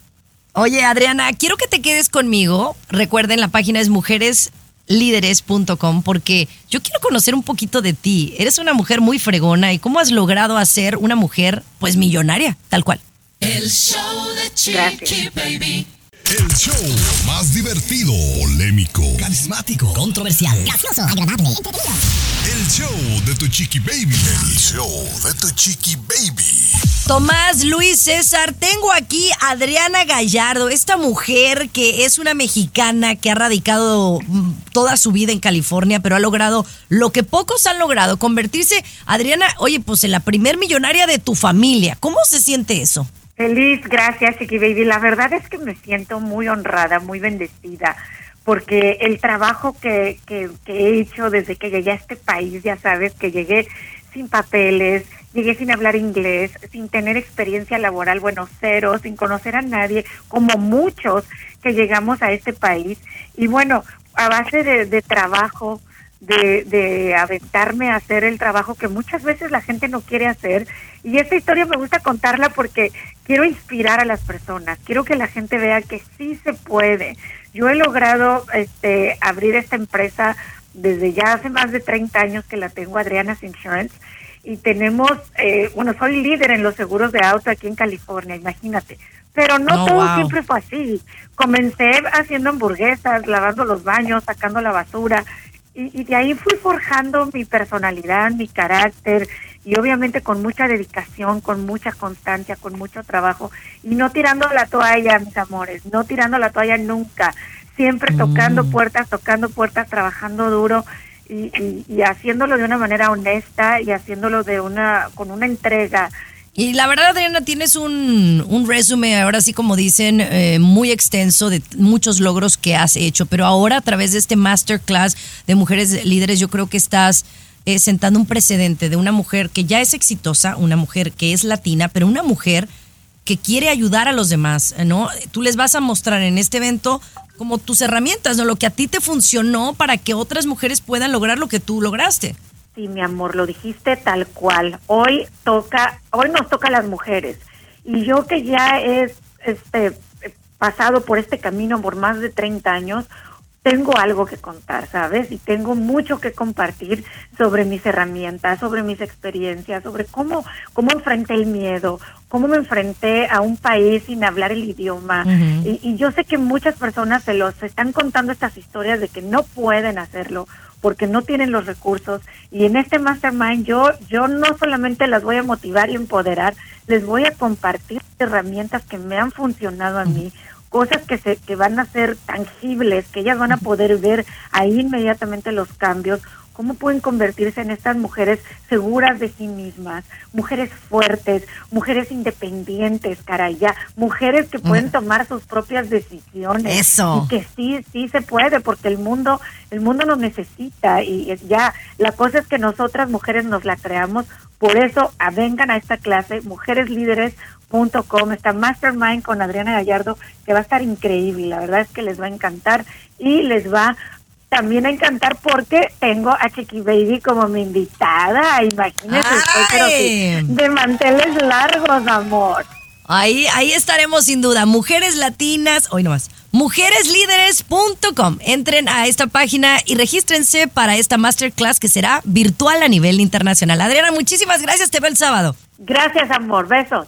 Oye, Adriana, quiero que te quedes conmigo. Recuerden, la página es mujereslíderes.com porque yo quiero conocer un poquito de ti. Eres una mujer muy fregona y cómo has logrado hacer una mujer, pues, millonaria, tal cual. El show de Chiqui Gracias. Baby. El show más divertido, polémico, Carismático, controversial, gracioso, agradable, entretenido. el show de tu chiqui baby. El show de tu chiqui baby. Tomás, Luis, César, tengo aquí a Adriana Gallardo, esta mujer que es una mexicana que ha radicado mm, toda su vida en California, pero ha logrado lo que pocos han logrado, convertirse, Adriana, oye, pues en la primer millonaria de tu familia. ¿Cómo se siente eso? Feliz, gracias, Chiqui Baby. La verdad es que me siento muy honrada, muy bendecida, porque el trabajo que, que, que he hecho desde que llegué a este país, ya sabes, que llegué sin papeles, llegué sin hablar inglés, sin tener experiencia laboral, bueno, cero, sin conocer a nadie, como muchos que llegamos a este país. Y bueno, a base de, de trabajo, de, de aventarme a hacer el trabajo que muchas veces la gente no quiere hacer. Y esta historia me gusta contarla porque quiero inspirar a las personas, quiero que la gente vea que sí se puede. Yo he logrado este, abrir esta empresa desde ya hace más de 30 años que la tengo, Adriana's Insurance, y tenemos, eh, bueno, soy líder en los seguros de auto aquí en California, imagínate. Pero no Oh, todo wow. siempre fue así. Comencé haciendo hamburguesas, lavando los baños, sacando la basura, y, y de ahí fui forjando mi personalidad, mi carácter, y obviamente con mucha dedicación, con mucha constancia, con mucho trabajo, y no tirando la toalla, mis amores, no tirando la toalla nunca, siempre tocando puertas, tocando puertas, trabajando duro y, y, y haciéndolo de una manera honesta y haciéndolo de una con una entrega. Y la verdad, Adriana, tienes un, un resumen, ahora sí como dicen, eh, muy extenso de muchos logros que has hecho, pero ahora a través de este masterclass de mujeres líderes, yo creo que estás eh, sentando un precedente de una mujer que ya es exitosa, una mujer que es latina, pero una mujer que quiere ayudar a los demás, ¿no? Tú les vas a mostrar en este evento como tus herramientas, ¿no? Lo que a ti te funcionó para que otras mujeres puedan lograr lo que tú lograste. Sí, mi amor, lo dijiste tal cual. Hoy toca, hoy nos toca a las mujeres. Y yo que ya he este, pasado por este camino por más de 30 años, tengo algo que contar, ¿sabes? Y tengo mucho que compartir sobre mis herramientas, sobre mis experiencias, sobre cómo, cómo enfrenté el miedo, cómo me enfrenté a un país sin hablar el idioma. Y, y yo sé que muchas personas se los están contando estas historias de que no pueden hacerlo porque no tienen los recursos y en este mastermind yo yo no solamente las voy a motivar y empoderar, les voy a compartir herramientas que me han funcionado a mí, cosas que se que van a ser tangibles, que ellas van a poder ver ahí inmediatamente los cambios, cómo pueden convertirse en estas mujeres seguras de sí mismas, mujeres fuertes, mujeres independientes, caray, ya, mujeres que pueden tomar sus propias decisiones Eso. y que sí, sí se puede, porque el mundo, el mundo nos necesita y ya, la cosa es que nosotras mujeres nos la creamos, por eso vengan a esta clase, mujereslíderes.com, está Mastermind con Adriana Gallardo, que va a estar increíble, la verdad es que les va a encantar y les va también a encantar porque tengo a Chiqui Baby como mi invitada, imagínense, estoy pero sí, de manteles largos, amor. Ahí, ahí estaremos sin duda. Mujeres latinas, hoy nomás. Mujereslíderes.com. Entren a esta página y regístrense para esta masterclass que será virtual a nivel internacional. Adriana, muchísimas gracias. Te veo el sábado. Gracias, amor. Besos.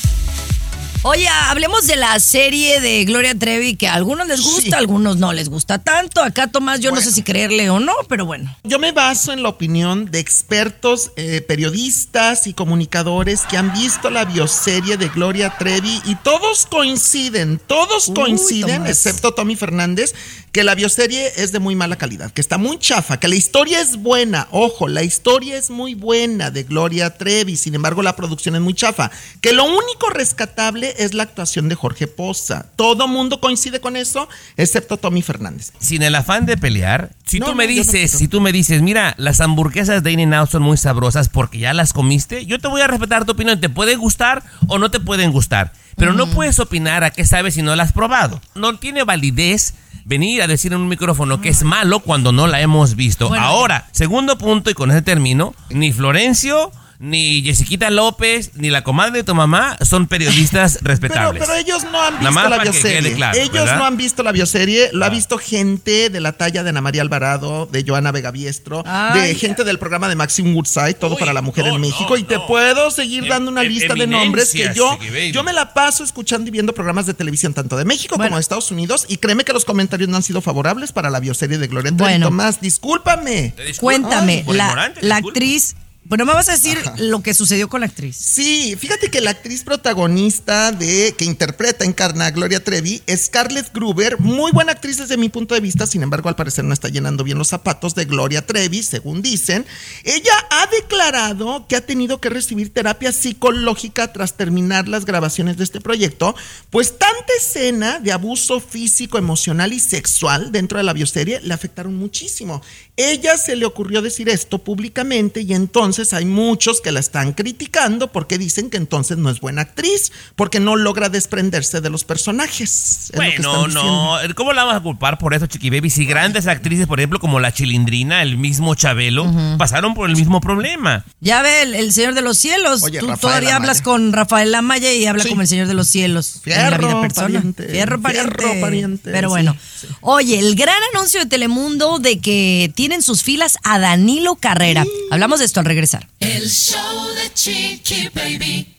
Oye, hablemos de la serie de Gloria Trevi que a algunos les gusta, a algunos no les gusta tanto. Acá, Tomás, yo no sé si creerle o no, pero bueno. Yo me baso en la opinión de expertos, eh, periodistas y comunicadores que han visto la bioserie de Gloria Trevi y todos coinciden, todos Uy, coinciden, Tomás. excepto Tommy Fernández, que la bioserie es de muy mala calidad, que está muy chafa, que la historia es buena, ojo, la historia es muy buena de Gloria Trevi, sin embargo la producción es muy chafa, que lo único rescatable es la actuación de Jorge Poza. Todo mundo coincide con eso, excepto Tommy Fernández. Sin el afán de pelear, si No, tú me no dices, si tú me dices, mira, las hamburguesas de In-N-Out son muy sabrosas porque ya las comiste, yo te voy a respetar tu opinión, te pueden gustar o no te pueden gustar, pero no puedes opinar a qué sabes si no la has probado. No tiene validez venir a decir en un micrófono que es malo cuando no la hemos visto. Bueno, Ahora, segundo punto y con ese término, ni Florencio ni Jessiquita López, ni la comadre de tu mamá son periodistas [LAUGHS] respetables. pero ellos no han Nada visto más la que bioserie. claro, ellos ¿verdad? no han visto la bioserie. Lo ha Ah. visto gente de la talla de Ana María Alvarado, de Joana Vega Biestro, Ay, de gente del programa de Maxim Woodside, Todo Uy, para la Mujer no, en México. no, y te no. puedo seguir Em- dando una em- lista de nombres que yo, yo me la paso escuchando y viendo programas de televisión tanto de México Bueno. como de Estados Unidos. Y créeme que los comentarios no han sido favorables para la bioserie de Gloria. Bueno. Tomás, discúlpame. Cuéntame, la, actriz. Bueno, me vas a decir lo que sucedió con la actriz. Sí, fíjate que la actriz protagonista de que interpreta, encarna a Gloria Trevi, es Scarlett Gruber, muy buena actriz desde mi punto de vista, sin embargo al parecer no está llenando bien los zapatos de Gloria Trevi, según dicen. Ella ha declarado que ha tenido que recibir terapia psicológica tras terminar las grabaciones de este proyecto, pues tanta escena de abuso físico, emocional y sexual dentro de la bioserie le afectaron muchísimo. Ella se le ocurrió decir esto públicamente y entonces hay muchos que la están criticando porque dicen que entonces no es buena actriz, porque no logra desprenderse de los personajes. Es lo que Bueno, no. ¿Cómo la vamos a culpar por eso, Chiqui Baby? Si grandes actrices, por ejemplo, como la Chilindrina, el mismo Chabelo, pasaron por el mismo problema. Ya ve el, el Señor de los Cielos. Oye, Tú Rafael todavía Amaya. hablas con Rafael Amaya y habla Sí. como el Señor de los Cielos. en la Fierro vida persona. pariente. Fierro pariente. Fierro pariente, Pero bueno. sí. Oye, el gran anuncio de Telemundo de que tienen sus filas a Danilo Carrera. Hablamos de esto al regresar. El show de Chiqui Baby.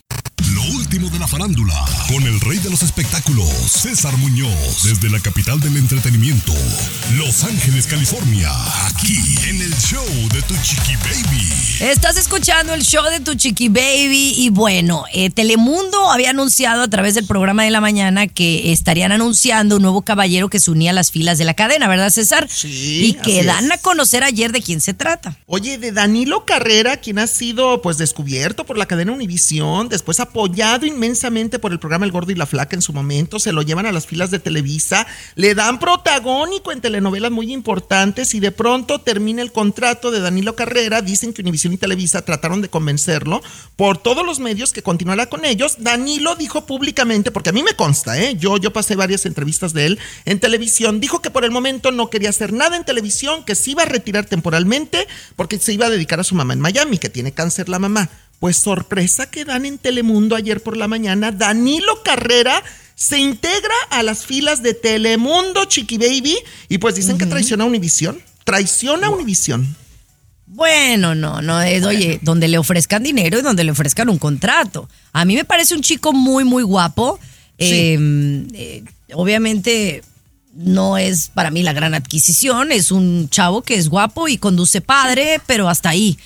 Lo último de la farándula, con el rey de los espectáculos, César Muñoz, desde la capital del entretenimiento, Los Ángeles, California, aquí en el show de Tu Chiqui Baby. Estás escuchando el show de tu chiqui baby y bueno, eh, Telemundo había anunciado a través del programa de la mañana que estarían anunciando un nuevo caballero que se unía a las filas de la cadena, ¿verdad César? Sí, Y que así dan es. a conocer ayer de quién se trata. Oye, de Danilo Carrera, quien ha sido pues descubierto por la cadena Univisión, después apoyado inmensamente por el programa El Gordo y la Flaca en su momento, se lo llevan a las filas de Televisa, le dan protagónico en telenovelas muy importantes y de pronto termina el contrato de Danilo Carrera, dicen que Univisión y Televisa trataron de convencerlo por todos los medios que continuara con ellos. Danilo dijo públicamente, porque a mí me consta, ¿eh? yo, yo pasé varias entrevistas de él en televisión, dijo que por el momento no quería hacer nada en televisión, que se iba a retirar temporalmente porque se iba a dedicar a su mamá en Miami, que tiene cáncer la mamá. Pues sorpresa que dan en Telemundo ayer por la mañana, Danilo Carrera se integra a las filas de Telemundo, Chiqui Baby, y pues dicen que traiciona a Univisión. Traiciona a Univisión. Bueno, no, no es, oye, donde le ofrezcan dinero y donde le ofrezcan un contrato. A mí me parece un chico muy, muy guapo. Eh, eh, obviamente no es para mí la gran adquisición, es un chavo que es guapo y conduce padre, pero hasta ahí.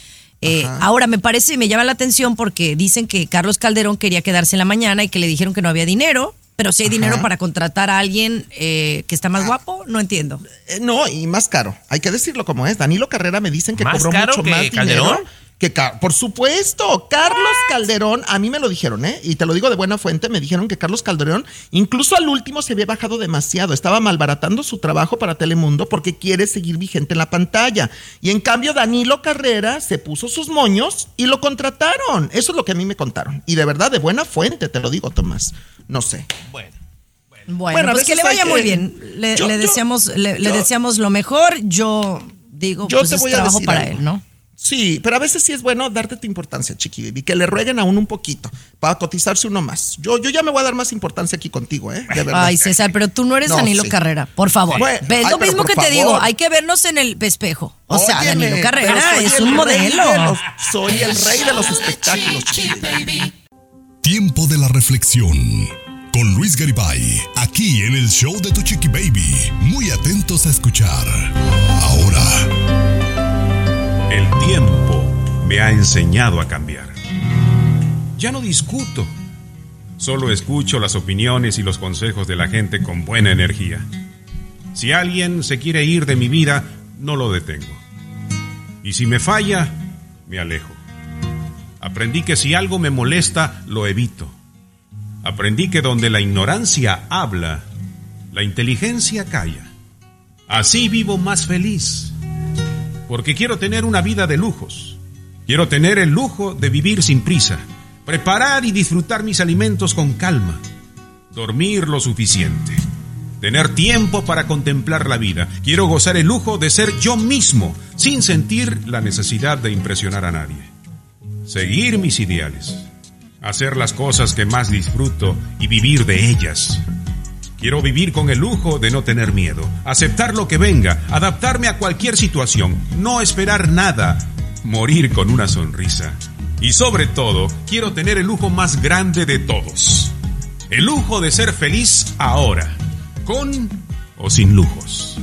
Eh, ahora me parece y me llama la atención porque dicen que Carlos Calderón quería quedarse en la mañana y que le dijeron que no había dinero, pero si hay dinero para contratar a alguien eh, que está más guapo, no entiendo. Eh, no, y más caro. Hay que decirlo como es. Danilo Carrera me dicen que ¿Más cobró caro mucho que más Calderón? dinero Que por supuesto, Carlos Calderón, a mí me lo dijeron, ¿eh? Y te lo digo de buena fuente, me dijeron que Carlos Calderón, incluso al último se había bajado demasiado, estaba malbaratando su trabajo para Telemundo porque quiere seguir vigente en la pantalla. Y en cambio, Danilo Carrera se puso sus moños y lo contrataron. Eso es lo que a mí me contaron. Y de verdad, de buena fuente, te lo digo, Tomás. No sé. Bueno. Bueno, Bueno, a pues que le vaya muy bien. Le, Yo- le yo- deseamos, le, le yo- deseamos lo mejor. Yo digo, Yo pues te es voy a trabajo decir para algo. él, ¿no? Sí, pero a veces sí es bueno darte tu importancia, chiqui baby, que le rueguen a uno un poquito para cotizarse uno más. Yo, yo ya me voy a dar más importancia aquí contigo, ¿eh? De verdad. Ay, César, pero tú no eres No, Danilo sí. Carrera, por favor. Bueno, ¿Ves ay, lo mismo que te favor. digo? Hay que vernos en el espejo. O sea, Danilo Carrera es un modelo. los- soy el rey de los espectáculos, chiqui baby. Tiempo de la reflexión. Con Luis Garibay, aquí en el show de Tu Chiqui Baby. Muy atentos a escuchar. Ahora, El tiempo me ha enseñado a cambiar. Ya no discuto. Solo escucho las opiniones y los consejos de la gente con buena energía. Si alguien se quiere ir de mi vida, no lo detengo. Y si me falla, me alejo. Aprendí que si algo me molesta, lo evito. Aprendí que donde la ignorancia habla, la inteligencia calla. Así vivo más feliz. Porque quiero tener una vida de lujos. Quiero tener el lujo de vivir sin prisa. Preparar y disfrutar mis alimentos con calma. Dormir lo suficiente. Tener tiempo para contemplar la vida. Quiero gozar el lujo de ser yo mismo, sin sentir la necesidad de impresionar a nadie. Seguir mis ideales. Hacer las cosas que más disfruto y vivir de ellas. Quiero vivir con el lujo de no tener miedo, aceptar lo que venga, adaptarme a cualquier situación, no esperar nada, morir con una sonrisa. Y sobre todo, quiero tener el lujo más grande de todos. El lujo de ser feliz ahora, con o sin lujos.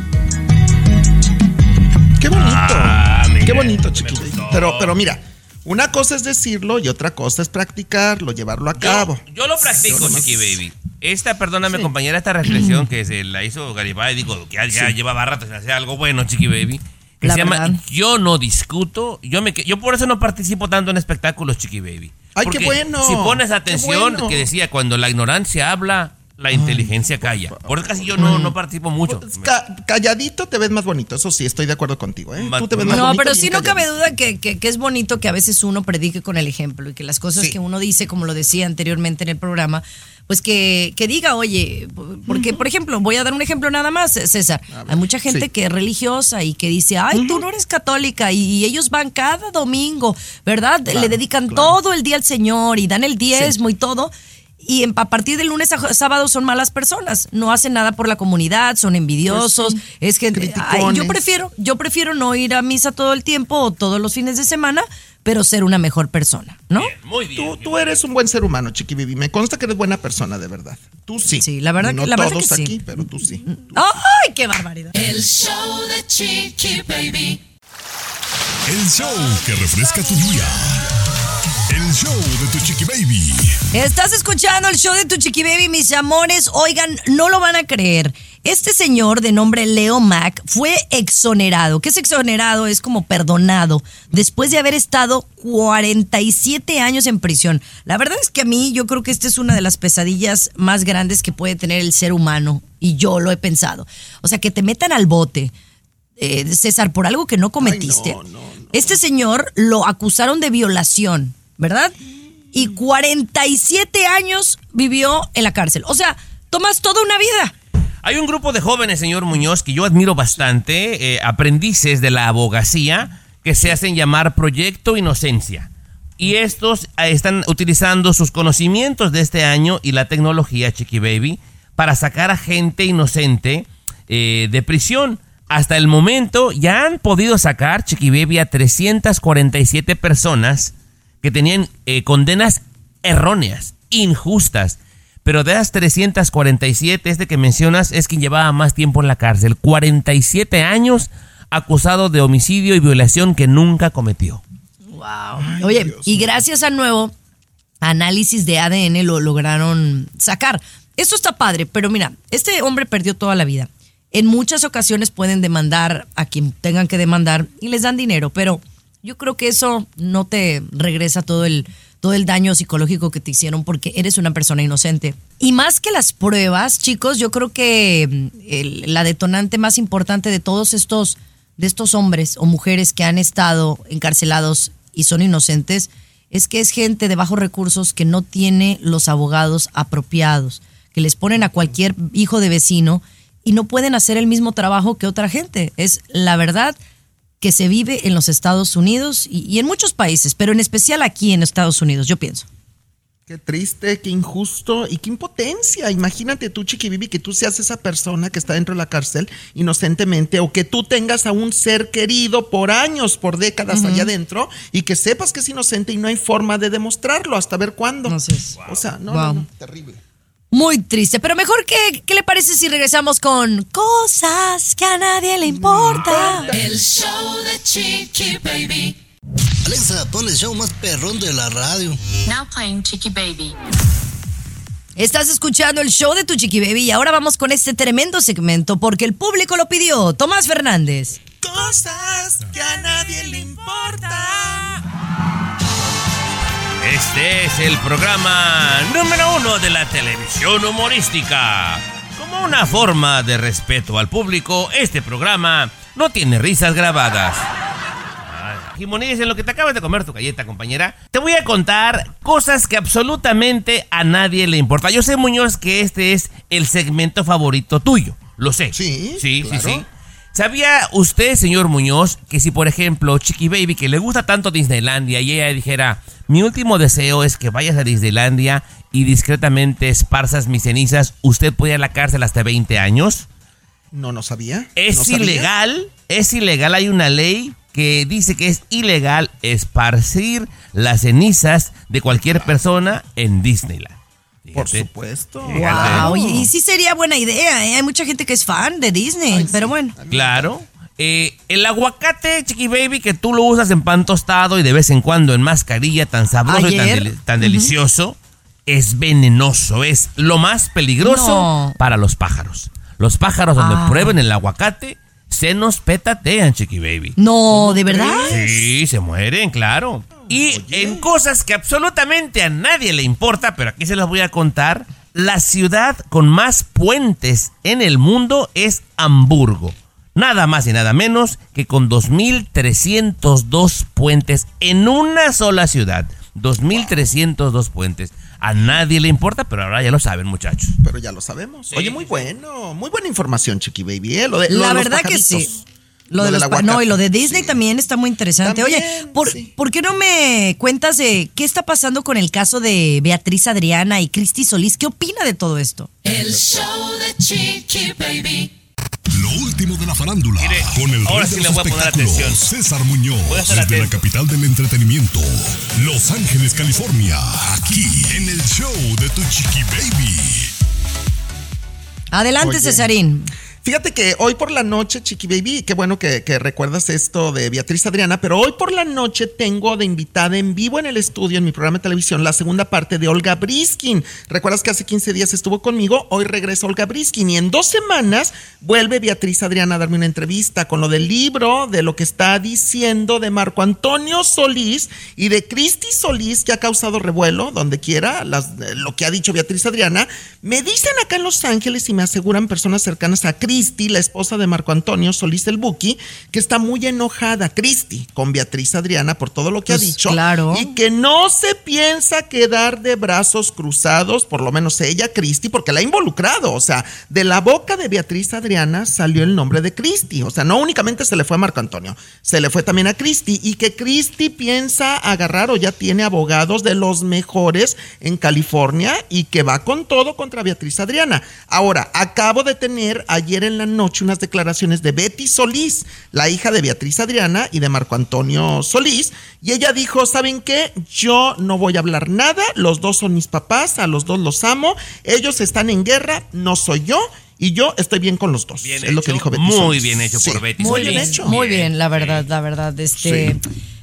Qué bonito. Ah, Qué bonito, me chiqui gustó. baby. Pero, pero mira, una cosa es decirlo y otra cosa es practicarlo, llevarlo a cabo. Yo, yo lo practico, Chiqui Baby. Esta, perdóname, Sí. compañera, esta reflexión [CLEARS THROAT] que se la hizo Garibay, digo, que ya, ya llevaba rato sin hacer algo bueno, Chiqui Baby. Que La se llama verdad. Yo no discuto. Yo me yo por eso no participo tanto en espectáculos, Chiqui Baby. Ay, qué Porque bueno, Si pones qué atención, bueno. que decía, cuando la ignorancia habla, la inteligencia calla. Por eso casi yo no, no participo mucho. Pues, ca- calladito te ves más bonito, eso sí, estoy de acuerdo contigo, ¿eh? Tú te ves más No, bonito pero sí no cabe duda que, que- que es bonito que a veces uno predique con el ejemplo y que las cosas Sí. que uno dice, como lo decía anteriormente en el programa, pues que, que diga, oye, porque, por ejemplo, voy a dar un ejemplo nada más, César. Hay mucha gente sí. que es religiosa y que dice, ay, tú no eres católica y, y ellos van cada domingo, ¿verdad? Le dedican todo el día al Señor y dan el diezmo y todo. Y en- a partir del lunes a sábado son malas personas, no hacen nada por la comunidad, son envidiosos, Pues es gente... ay, yo prefiero, yo prefiero no ir a misa todo el tiempo o todos los fines de semana, pero ser una mejor persona, ¿no? Muy bien. Tú, tú eres un buen ser humano, Chiqui Bibi. Me consta que eres buena persona, de verdad. Tú sí. Sí, la verdad no que- la verdad todos que sí. aquí, pero tú sí. ¡Ay, qué barbaridad! El show de Chiqui Baby. el show que refresca tu día. El show de Tu Chiqui Baby. Estás escuchando el show de tu chiqui baby, mis amores. Oigan, no lo van a creer. Este señor de nombre Leo Mac fue exonerado. ¿Qué es exonerado? Es como perdonado después de haber estado 47 años en prisión. La verdad es que a mí yo creo que esta es una de las pesadillas más grandes que puede tener el ser humano y yo lo he pensado. O sea, que te metan al bote, eh, César, por algo que no cometiste. no, no, no. Este señor lo acusaron de violación, ¿verdad? Y 47 años vivió en la cárcel. O sea, tomas toda una vida. Hay un grupo de jóvenes, señor Muñoz, que yo admiro bastante, eh, aprendices de la abogacía, que se hacen llamar Proyecto Inocencia. Y estos eh, están utilizando sus conocimientos de este año y la tecnología, Chiqui Baby, para sacar a gente inocente eh, de prisión. Hasta el momento ya han podido sacar, Chiqui Baby, a 347 personas que tenían eh, condenas erróneas, injustas. Pero de las 347, este que mencionas es quien llevaba más tiempo en la cárcel. 47 años acusado de homicidio y violación que nunca cometió. Wow. Oye, y gracias al nuevo análisis de ADN lo lograron sacar. Esto está padre, pero mira, este hombre perdió toda la vida. En muchas ocasiones pueden demandar a quien tengan que demandar y les dan dinero, pero yo creo que eso no te regresa todo el, todo el daño psicológico que te hicieron porque eres una persona inocente. Y más que las pruebas, chicos, yo creo que mm, la detonante más importante de todos estos, de estos hombres o mujeres que han estado encarcelados y son inocentes, es que es gente de bajos recursos que no tiene los abogados apropiados, que les ponen a cualquier hijo de vecino y no pueden hacer el mismo trabajo que otra gente. Es la verdad que se vive en los Estados Unidos y, y en muchos países, pero en especial aquí en Estados Unidos, yo pienso. Qué triste, qué injusto y qué impotencia. Imagínate tú, Chiqui Bibi, que tú seas esa persona que está dentro de la cárcel inocentemente o que tú tengas a un ser querido por años, por décadas allá adentro y que sepas que es inocente y no hay forma de demostrarlo hasta ver cuándo. O sea, no, no, Wow. no, terrible. Muy triste, pero mejor que, ¿qué le parece si regresamos con cosas que a nadie le importa? El show de Chiqui Baby. Alexa, pon el show más perrón de la radio. Now playing Chiqui Baby. Estás escuchando el show de tu chiqui baby y ahora vamos con este tremendo segmento porque el público lo pidió. Tomás Fernández. Cosas que a nadie le importa. Este es el programa número uno de la televisión humorística. Como una forma de respeto al público, este programa no tiene risas grabadas. Jimonides, en lo que te acabas de comer tu galleta, compañera, te voy a contar cosas que absolutamente a nadie le importa. Yo sé, Muñoz, que este es el segmento favorito tuyo. Lo sé. Sí, sí, claro. sí, sí. ¿Sabía usted, señor Muñoz, que si, por ejemplo, Chiqui Baby, que le gusta tanto Disneylandia, y ella dijera, mi último deseo es que vayas a Disneylandia y discretamente esparzas mis cenizas, usted puede ir a la cárcel hasta 20 años? No, no sabía. Es No sabía. ilegal, es ilegal, hay una ley que dice que es ilegal esparcir las cenizas de cualquier persona en Disneyland. Por Fíjate. supuesto. Wow, y sí sería buena idea, ¿eh? Hay mucha gente que es fan de Disney, pero bueno. Claro. Eh, el aguacate, Chiqui Baby, que tú lo usas en pan tostado y de vez en cuando en mascarilla, tan sabroso y tan, deli- delicioso, es venenoso. Es lo más peligroso No. para los pájaros. Los pájaros donde Ah. prueben el aguacate se nos petatean, Chiqui Baby. No, ¿de verdad? Sí, se mueren, claro. Y en cosas que absolutamente a nadie le importa, pero aquí se las voy a contar, la ciudad con más puentes en el mundo es Hamburgo. Nada más y nada menos que con 2.302 puentes en una sola ciudad. 2.302 puentes. A nadie le importa, pero ahora ya lo saben, muchachos. Pero ya lo sabemos. Oye, muy bueno, muy buena información, Chiqui Baby. ¿eh? Lo de, lo La verdad que sí. Lo, de del los no, y lo de Disney también está muy interesante. También, Oye, ¿por, ¿por qué no me cuentas de qué está pasando con el caso de Beatriz Adriana y Cristi Solís? ¿Qué opina de todo esto? El show de Chiqui Baby. Lo último de la farándula con el ahora sí de le voy a poner atención. César Muñoz, desde la capital del entretenimiento, Los Ángeles, California, aquí en el show de tu chiqui baby. Adelante, Oye. Cesarín. Fíjate que hoy por la noche, Chiqui Baby, qué bueno que, recuerdas esto de Beatriz Adriana, pero hoy por la noche tengo de invitada en vivo en el estudio, en mi programa de televisión, la segunda parte de Olga Briskin. ¿Recuerdas que hace 15 días estuvo conmigo? Hoy regresa Olga Briskin y en dos semanas vuelve Beatriz Adriana a darme una entrevista con lo del libro, de lo que está diciendo de Marco Antonio Solís y de Cristi Solís, que ha causado revuelo donde quiera, eh, lo que ha dicho Beatriz Adriana. Me dicen acá en Los Ángeles y me aseguran personas cercanas a Cristi, la esposa de Marco Antonio Solís el Buki, que está muy enojada, Cristi, con Beatriz Adriana por todo lo que Pues, ha dicho. claro. Y que no se piensa quedar de brazos cruzados, por lo menos ella, Cristi, porque la ha involucrado. O sea, de la boca de Beatriz Adriana salió el nombre de Cristi. O sea, no únicamente se le fue a Marco Antonio, se le fue también a Cristi. Y que Cristi piensa agarrar o ya tiene abogados de los mejores en California y que va con todo contra Beatriz Adriana. Ahora, acabo de tener ayer en la noche unas declaraciones de Betty Solís, la hija de Beatriz Adriana y de Marco Antonio Solís, y ella dijo, ¿saben qué? Yo no voy a hablar nada, los dos son mis papás, a los dos los amo, ellos están en guerra, no soy yo, y yo estoy bien con los dos. Bien es lo que dijo Betty muy Solís. bien hecho por Betty Muy Solís. bien, hecho. muy bien, la verdad, la verdad. Este,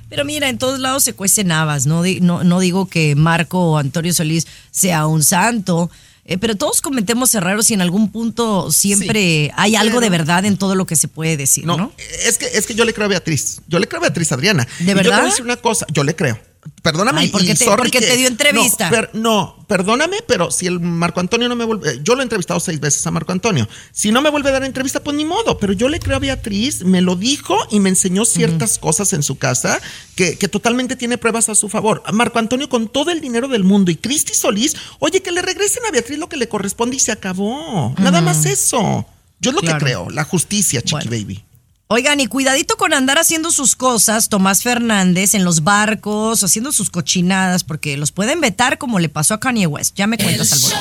Pero mira, en todos lados se cuecen habas, no, no, no digo que Marco Antonio Solís sea un santo, eh, pero todos cometemos errores y en algún punto siempre hay algo de verdad en todo lo que se puede decir, ¿no? No, es que es que yo le creo a Beatriz. Yo le creo a Beatriz Adriana. ¿De Y Yo te verdad? voy a decir una cosa, yo le creo. Perdóname. Ay, ¿por y qué te- sorry porque que- te dio entrevista? No, per- no, perdóname, pero si el Marco Antonio no me vuelve. eh, Yo lo he entrevistado seis veces a Marco Antonio. Si no me vuelve a dar entrevista, pues ni modo. Pero yo le creo a Beatriz, me lo dijo y me enseñó ciertas cosas en su casa que, que totalmente tiene pruebas a su favor. Marco Antonio, con todo el dinero del mundo y Cristi Solís, oye, que le regresen a Beatriz lo que le corresponde y se acabó. Nada más eso. Yo es lo Claro. que creo, la justicia, Chiqui Baby. Oigan, y cuidadito con andar haciendo sus cosas, Tomás Fernández, en los barcos, haciendo sus cochinadas, porque los pueden vetar como le pasó a Kanye West. Ya me cuentas, Álvaro.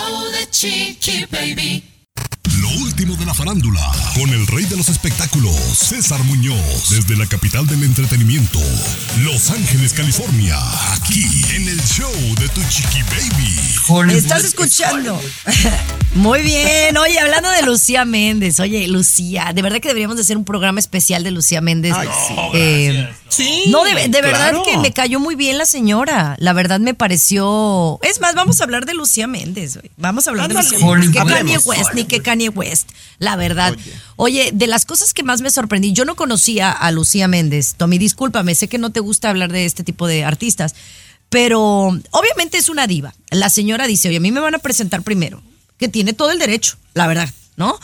Lo último de la farándula, con el rey de los espectáculos, César Muñoz, desde la capital del entretenimiento, Los Ángeles, California, aquí en el show de Tu Chiqui Baby. ¿Me estás escuchando? [LAUGHS] Muy bien. Oye, hablando de Lucía Méndez. Oye, Lucía, de verdad que deberíamos de hacer un programa especial de Lucía Méndez. Ay, sí. Eh, Sí. no, de, de verdad claro. que me cayó muy bien la señora. La verdad me pareció... Es más, vamos a hablar de Lucía Méndez. Vamos a hablar de. Lucía Méndez. Que. Kanye West, ni que Kanye West. La verdad. Oye. de las cosas que más me sorprendí, yo no conocía a Lucía Méndez. Tommy, discúlpame, sé que no te gusta hablar de este tipo de artistas. Pero obviamente es una diva. La señora dice, oye, a mí me van a presentar primero, que tiene todo el derecho, la verdad, ¿no?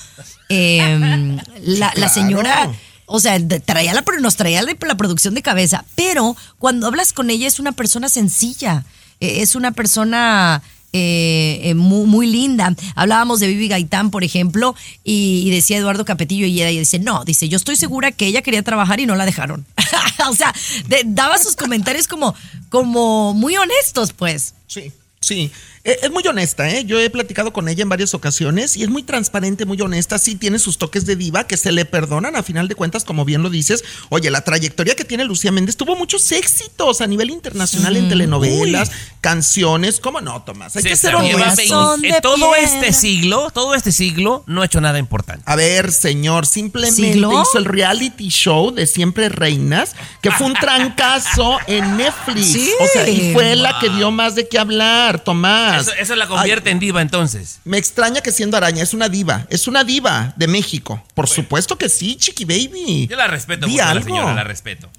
Em, [LAUGHS] la, señora, o sea, traía la, nos traía la, la producción de cabeza, pero cuando hablas con ella es una persona sencilla, eh, es una persona eh, eh, muy, muy linda. Hablábamos de Vivi Gaitán, por ejemplo, y, y decía Eduardo Capetillo y ella dice, no, dice, yo estoy segura que ella quería trabajar y no la dejaron. [LAUGHS] o sea, de- daba sus comentarios como, como muy honestos, pues. Sí, sí. Eh, Es muy honesta, ¿eh? Yo he platicado con ella en varias ocasiones y es muy transparente, muy honesta. Sí tiene sus toques de diva que se le perdonan a final de cuentas, como bien lo dices. Oye, la trayectoria que tiene Lucía Méndez tuvo muchos éxitos a nivel internacional en telenovelas, canciones. ¿Cómo no, Tomás? Hay que ser César, lleva honesto. Corazón vein- de en todo piedra. este siglo, todo este siglo, no ha hecho nada importante. A ver, señor, simplemente ¿Siglo? hizo el reality show de Siempre Reinas, que fue un trancazo en Netflix. [LAUGHS] Sí. O sea, y fue la que dio más de qué hablar, Tomás. Eso, eso la convierte en diva entonces. Me extraña que siendo araña es una diva, es una diva de México. Por supuesto que sí, Chiqui Baby. Yo la respeto mucho a la señora, la respeto.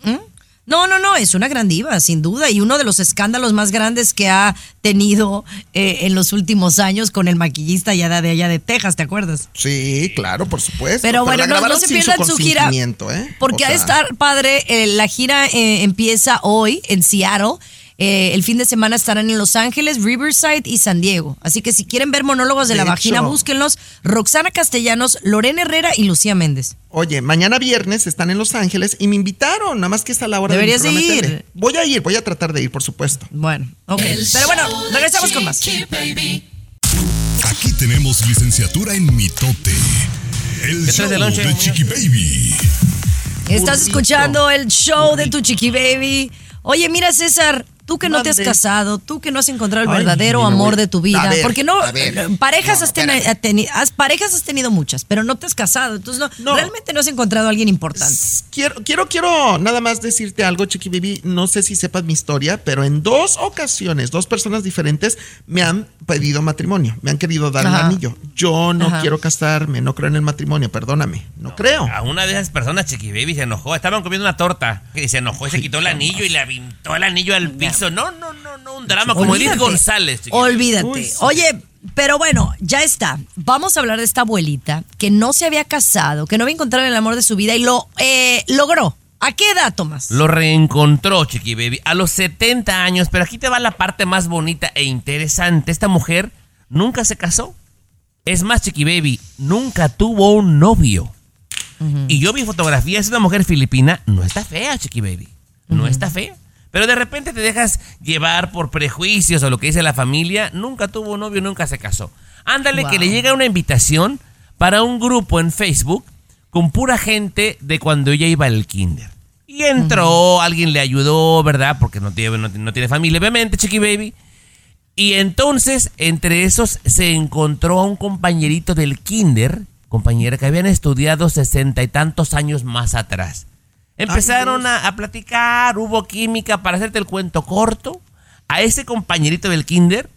No, no, no, es una gran diva, sin duda, y uno de los escándalos más grandes que ha tenido eh, en los últimos años con el maquillista ya de allá de Texas, ¿te acuerdas? Sí, claro, por supuesto. Pero bueno, no, no se pierdan su, gira. ¿eh? Porque O ha de sea, estar padre. eh, la gira eh, empieza hoy en Seattle. Eh, el fin de semana estarán en Los Ángeles, Riverside y San Diego. Así que si quieren ver monólogos de, De la vagina, búsquenlos. Roxana Castellanos, Lorena Herrera y Lucía Méndez. Oye, mañana viernes están en Los Ángeles y me invitaron, nada más que es a la hora Deberías de mi programa de ir. Voy a ir, voy a tratar de ir, por supuesto. Bueno, ok. El Pero bueno, regresamos con más. Chiqui Baby. Aquí tenemos licenciatura en mitote. El ¿Qué show de? Chiqui Baby. Estás Burrito. escuchando el show de tu chiqui baby. Oye, mira, César, tú que no te has casado, tú que no has encontrado el Ay, verdadero amor de tu vida, ver, porque no, ver. parejas, No, has, parejas tenido muchas, pero no te has casado, entonces no, No. realmente no has encontrado a alguien importante. Quiero, quiero, quiero nada más decirte algo, Chiqui Baby. No sé si sepas mi historia, pero en dos ocasiones, dos personas diferentes me han pedido matrimonio, me han querido dar Ajá. el anillo. Yo no Ajá. quiero casarme, no creo en el matrimonio, perdóname, no creo. A una de esas personas, Chiqui Baby, se enojó. Estaban comiendo una torta. Y se enojó y se quitó el anillo y le aventó el anillo al piso. No, no, no, no. Un drama como Edith Olvídate. González, Chiqui Baby. Olvídate. Uy, sí. Oye, pero bueno, ya está. Vamos a hablar de esta abuelita que no se había casado, que no había encontrado el amor de su vida y lo eh, logró. ¿A qué edad, Tomás? Lo reencontró, Chiqui Baby, a los 70 años. Pero aquí te va la parte más bonita e interesante. Esta mujer nunca se casó. Es más, Chiqui Baby, nunca tuvo un novio. Y yo vi fotografías, es una mujer filipina. No está fea, Chiqui Baby. No está fea. Pero de repente te dejas llevar por prejuicios o lo que dice la familia. Nunca tuvo un novio, nunca se casó. Ándale, que le llega una invitación para un grupo en Facebook con pura gente de cuando ella iba al kinder. Y entró, alguien le ayudó, ¿verdad? Porque no tiene, no, no tiene familia, obviamente, Chiqui Baby. Y entonces, entre esos, se encontró a un compañerito del kinder, compañera que habían estudiado sesenta y tantos años más atrás. Empezaron a, a platicar, hubo química, para hacerte el cuento corto. A ese compañerito del kinder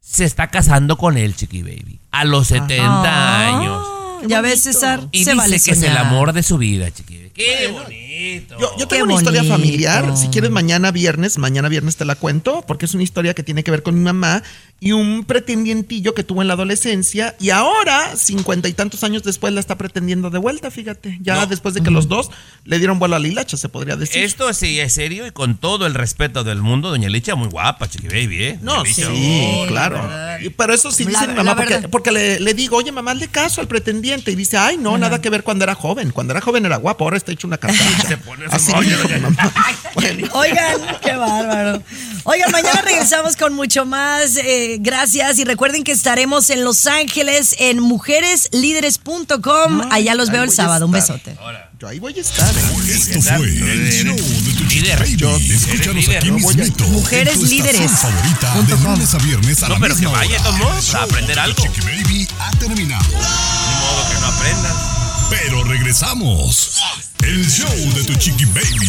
se está casando con él, Chiqui Baby. A los 70 Ah, años. Ya ves, César, Y se dice vale que es el amor de su vida, Chiqui Baby. Qué bonito. Yo, yo Qué tengo una historia bonito. familiar. Si quieres, mañana viernes, mañana viernes te la cuento, porque es una historia que tiene que ver con mi mamá y un pretendientillo que tuvo en la adolescencia y ahora, cincuenta y tantos años después, la está pretendiendo de vuelta, fíjate. Ya después de que los dos le dieron vuelo a la hilacha, se podría decir. Esto sí es serio y con todo el respeto del mundo, Doña Licha, muy guapa, Chiqui Baby, ¿eh? No, sí, oh, claro. Y- Pero eso sí La- dice mi mamá, porque, le, le digo, oye, mamá, hazle caso al pretendiente. Y dice, ay, no, nada que ver cuando era joven. Cuando era joven era guapo, ahora está hecho una cartacha. [LAUGHS] Se pone Así rollo, dijo mi mamá. [LAUGHS] Bueno. Oigan, qué bárbaro. Oigan, mañana regresamos con mucho más. eh, gracias. Y recuerden que estaremos en Los Ángeles en mujereslíderes.com. Allá los veo el sábado. Un besote. Yo ahí voy a estar. ¿eh? Esto fue el show de tu Líder. Baby. Escúchanos aquí mismito. Mujeres en tu estación líderes. favorita de lunes a viernes a No, la pero que misma vaya, hora. a aprender algo. Chiqui Baby ha terminado. Ni modo que no aprendas. Pero regresamos. El show de tu Chiqui Baby.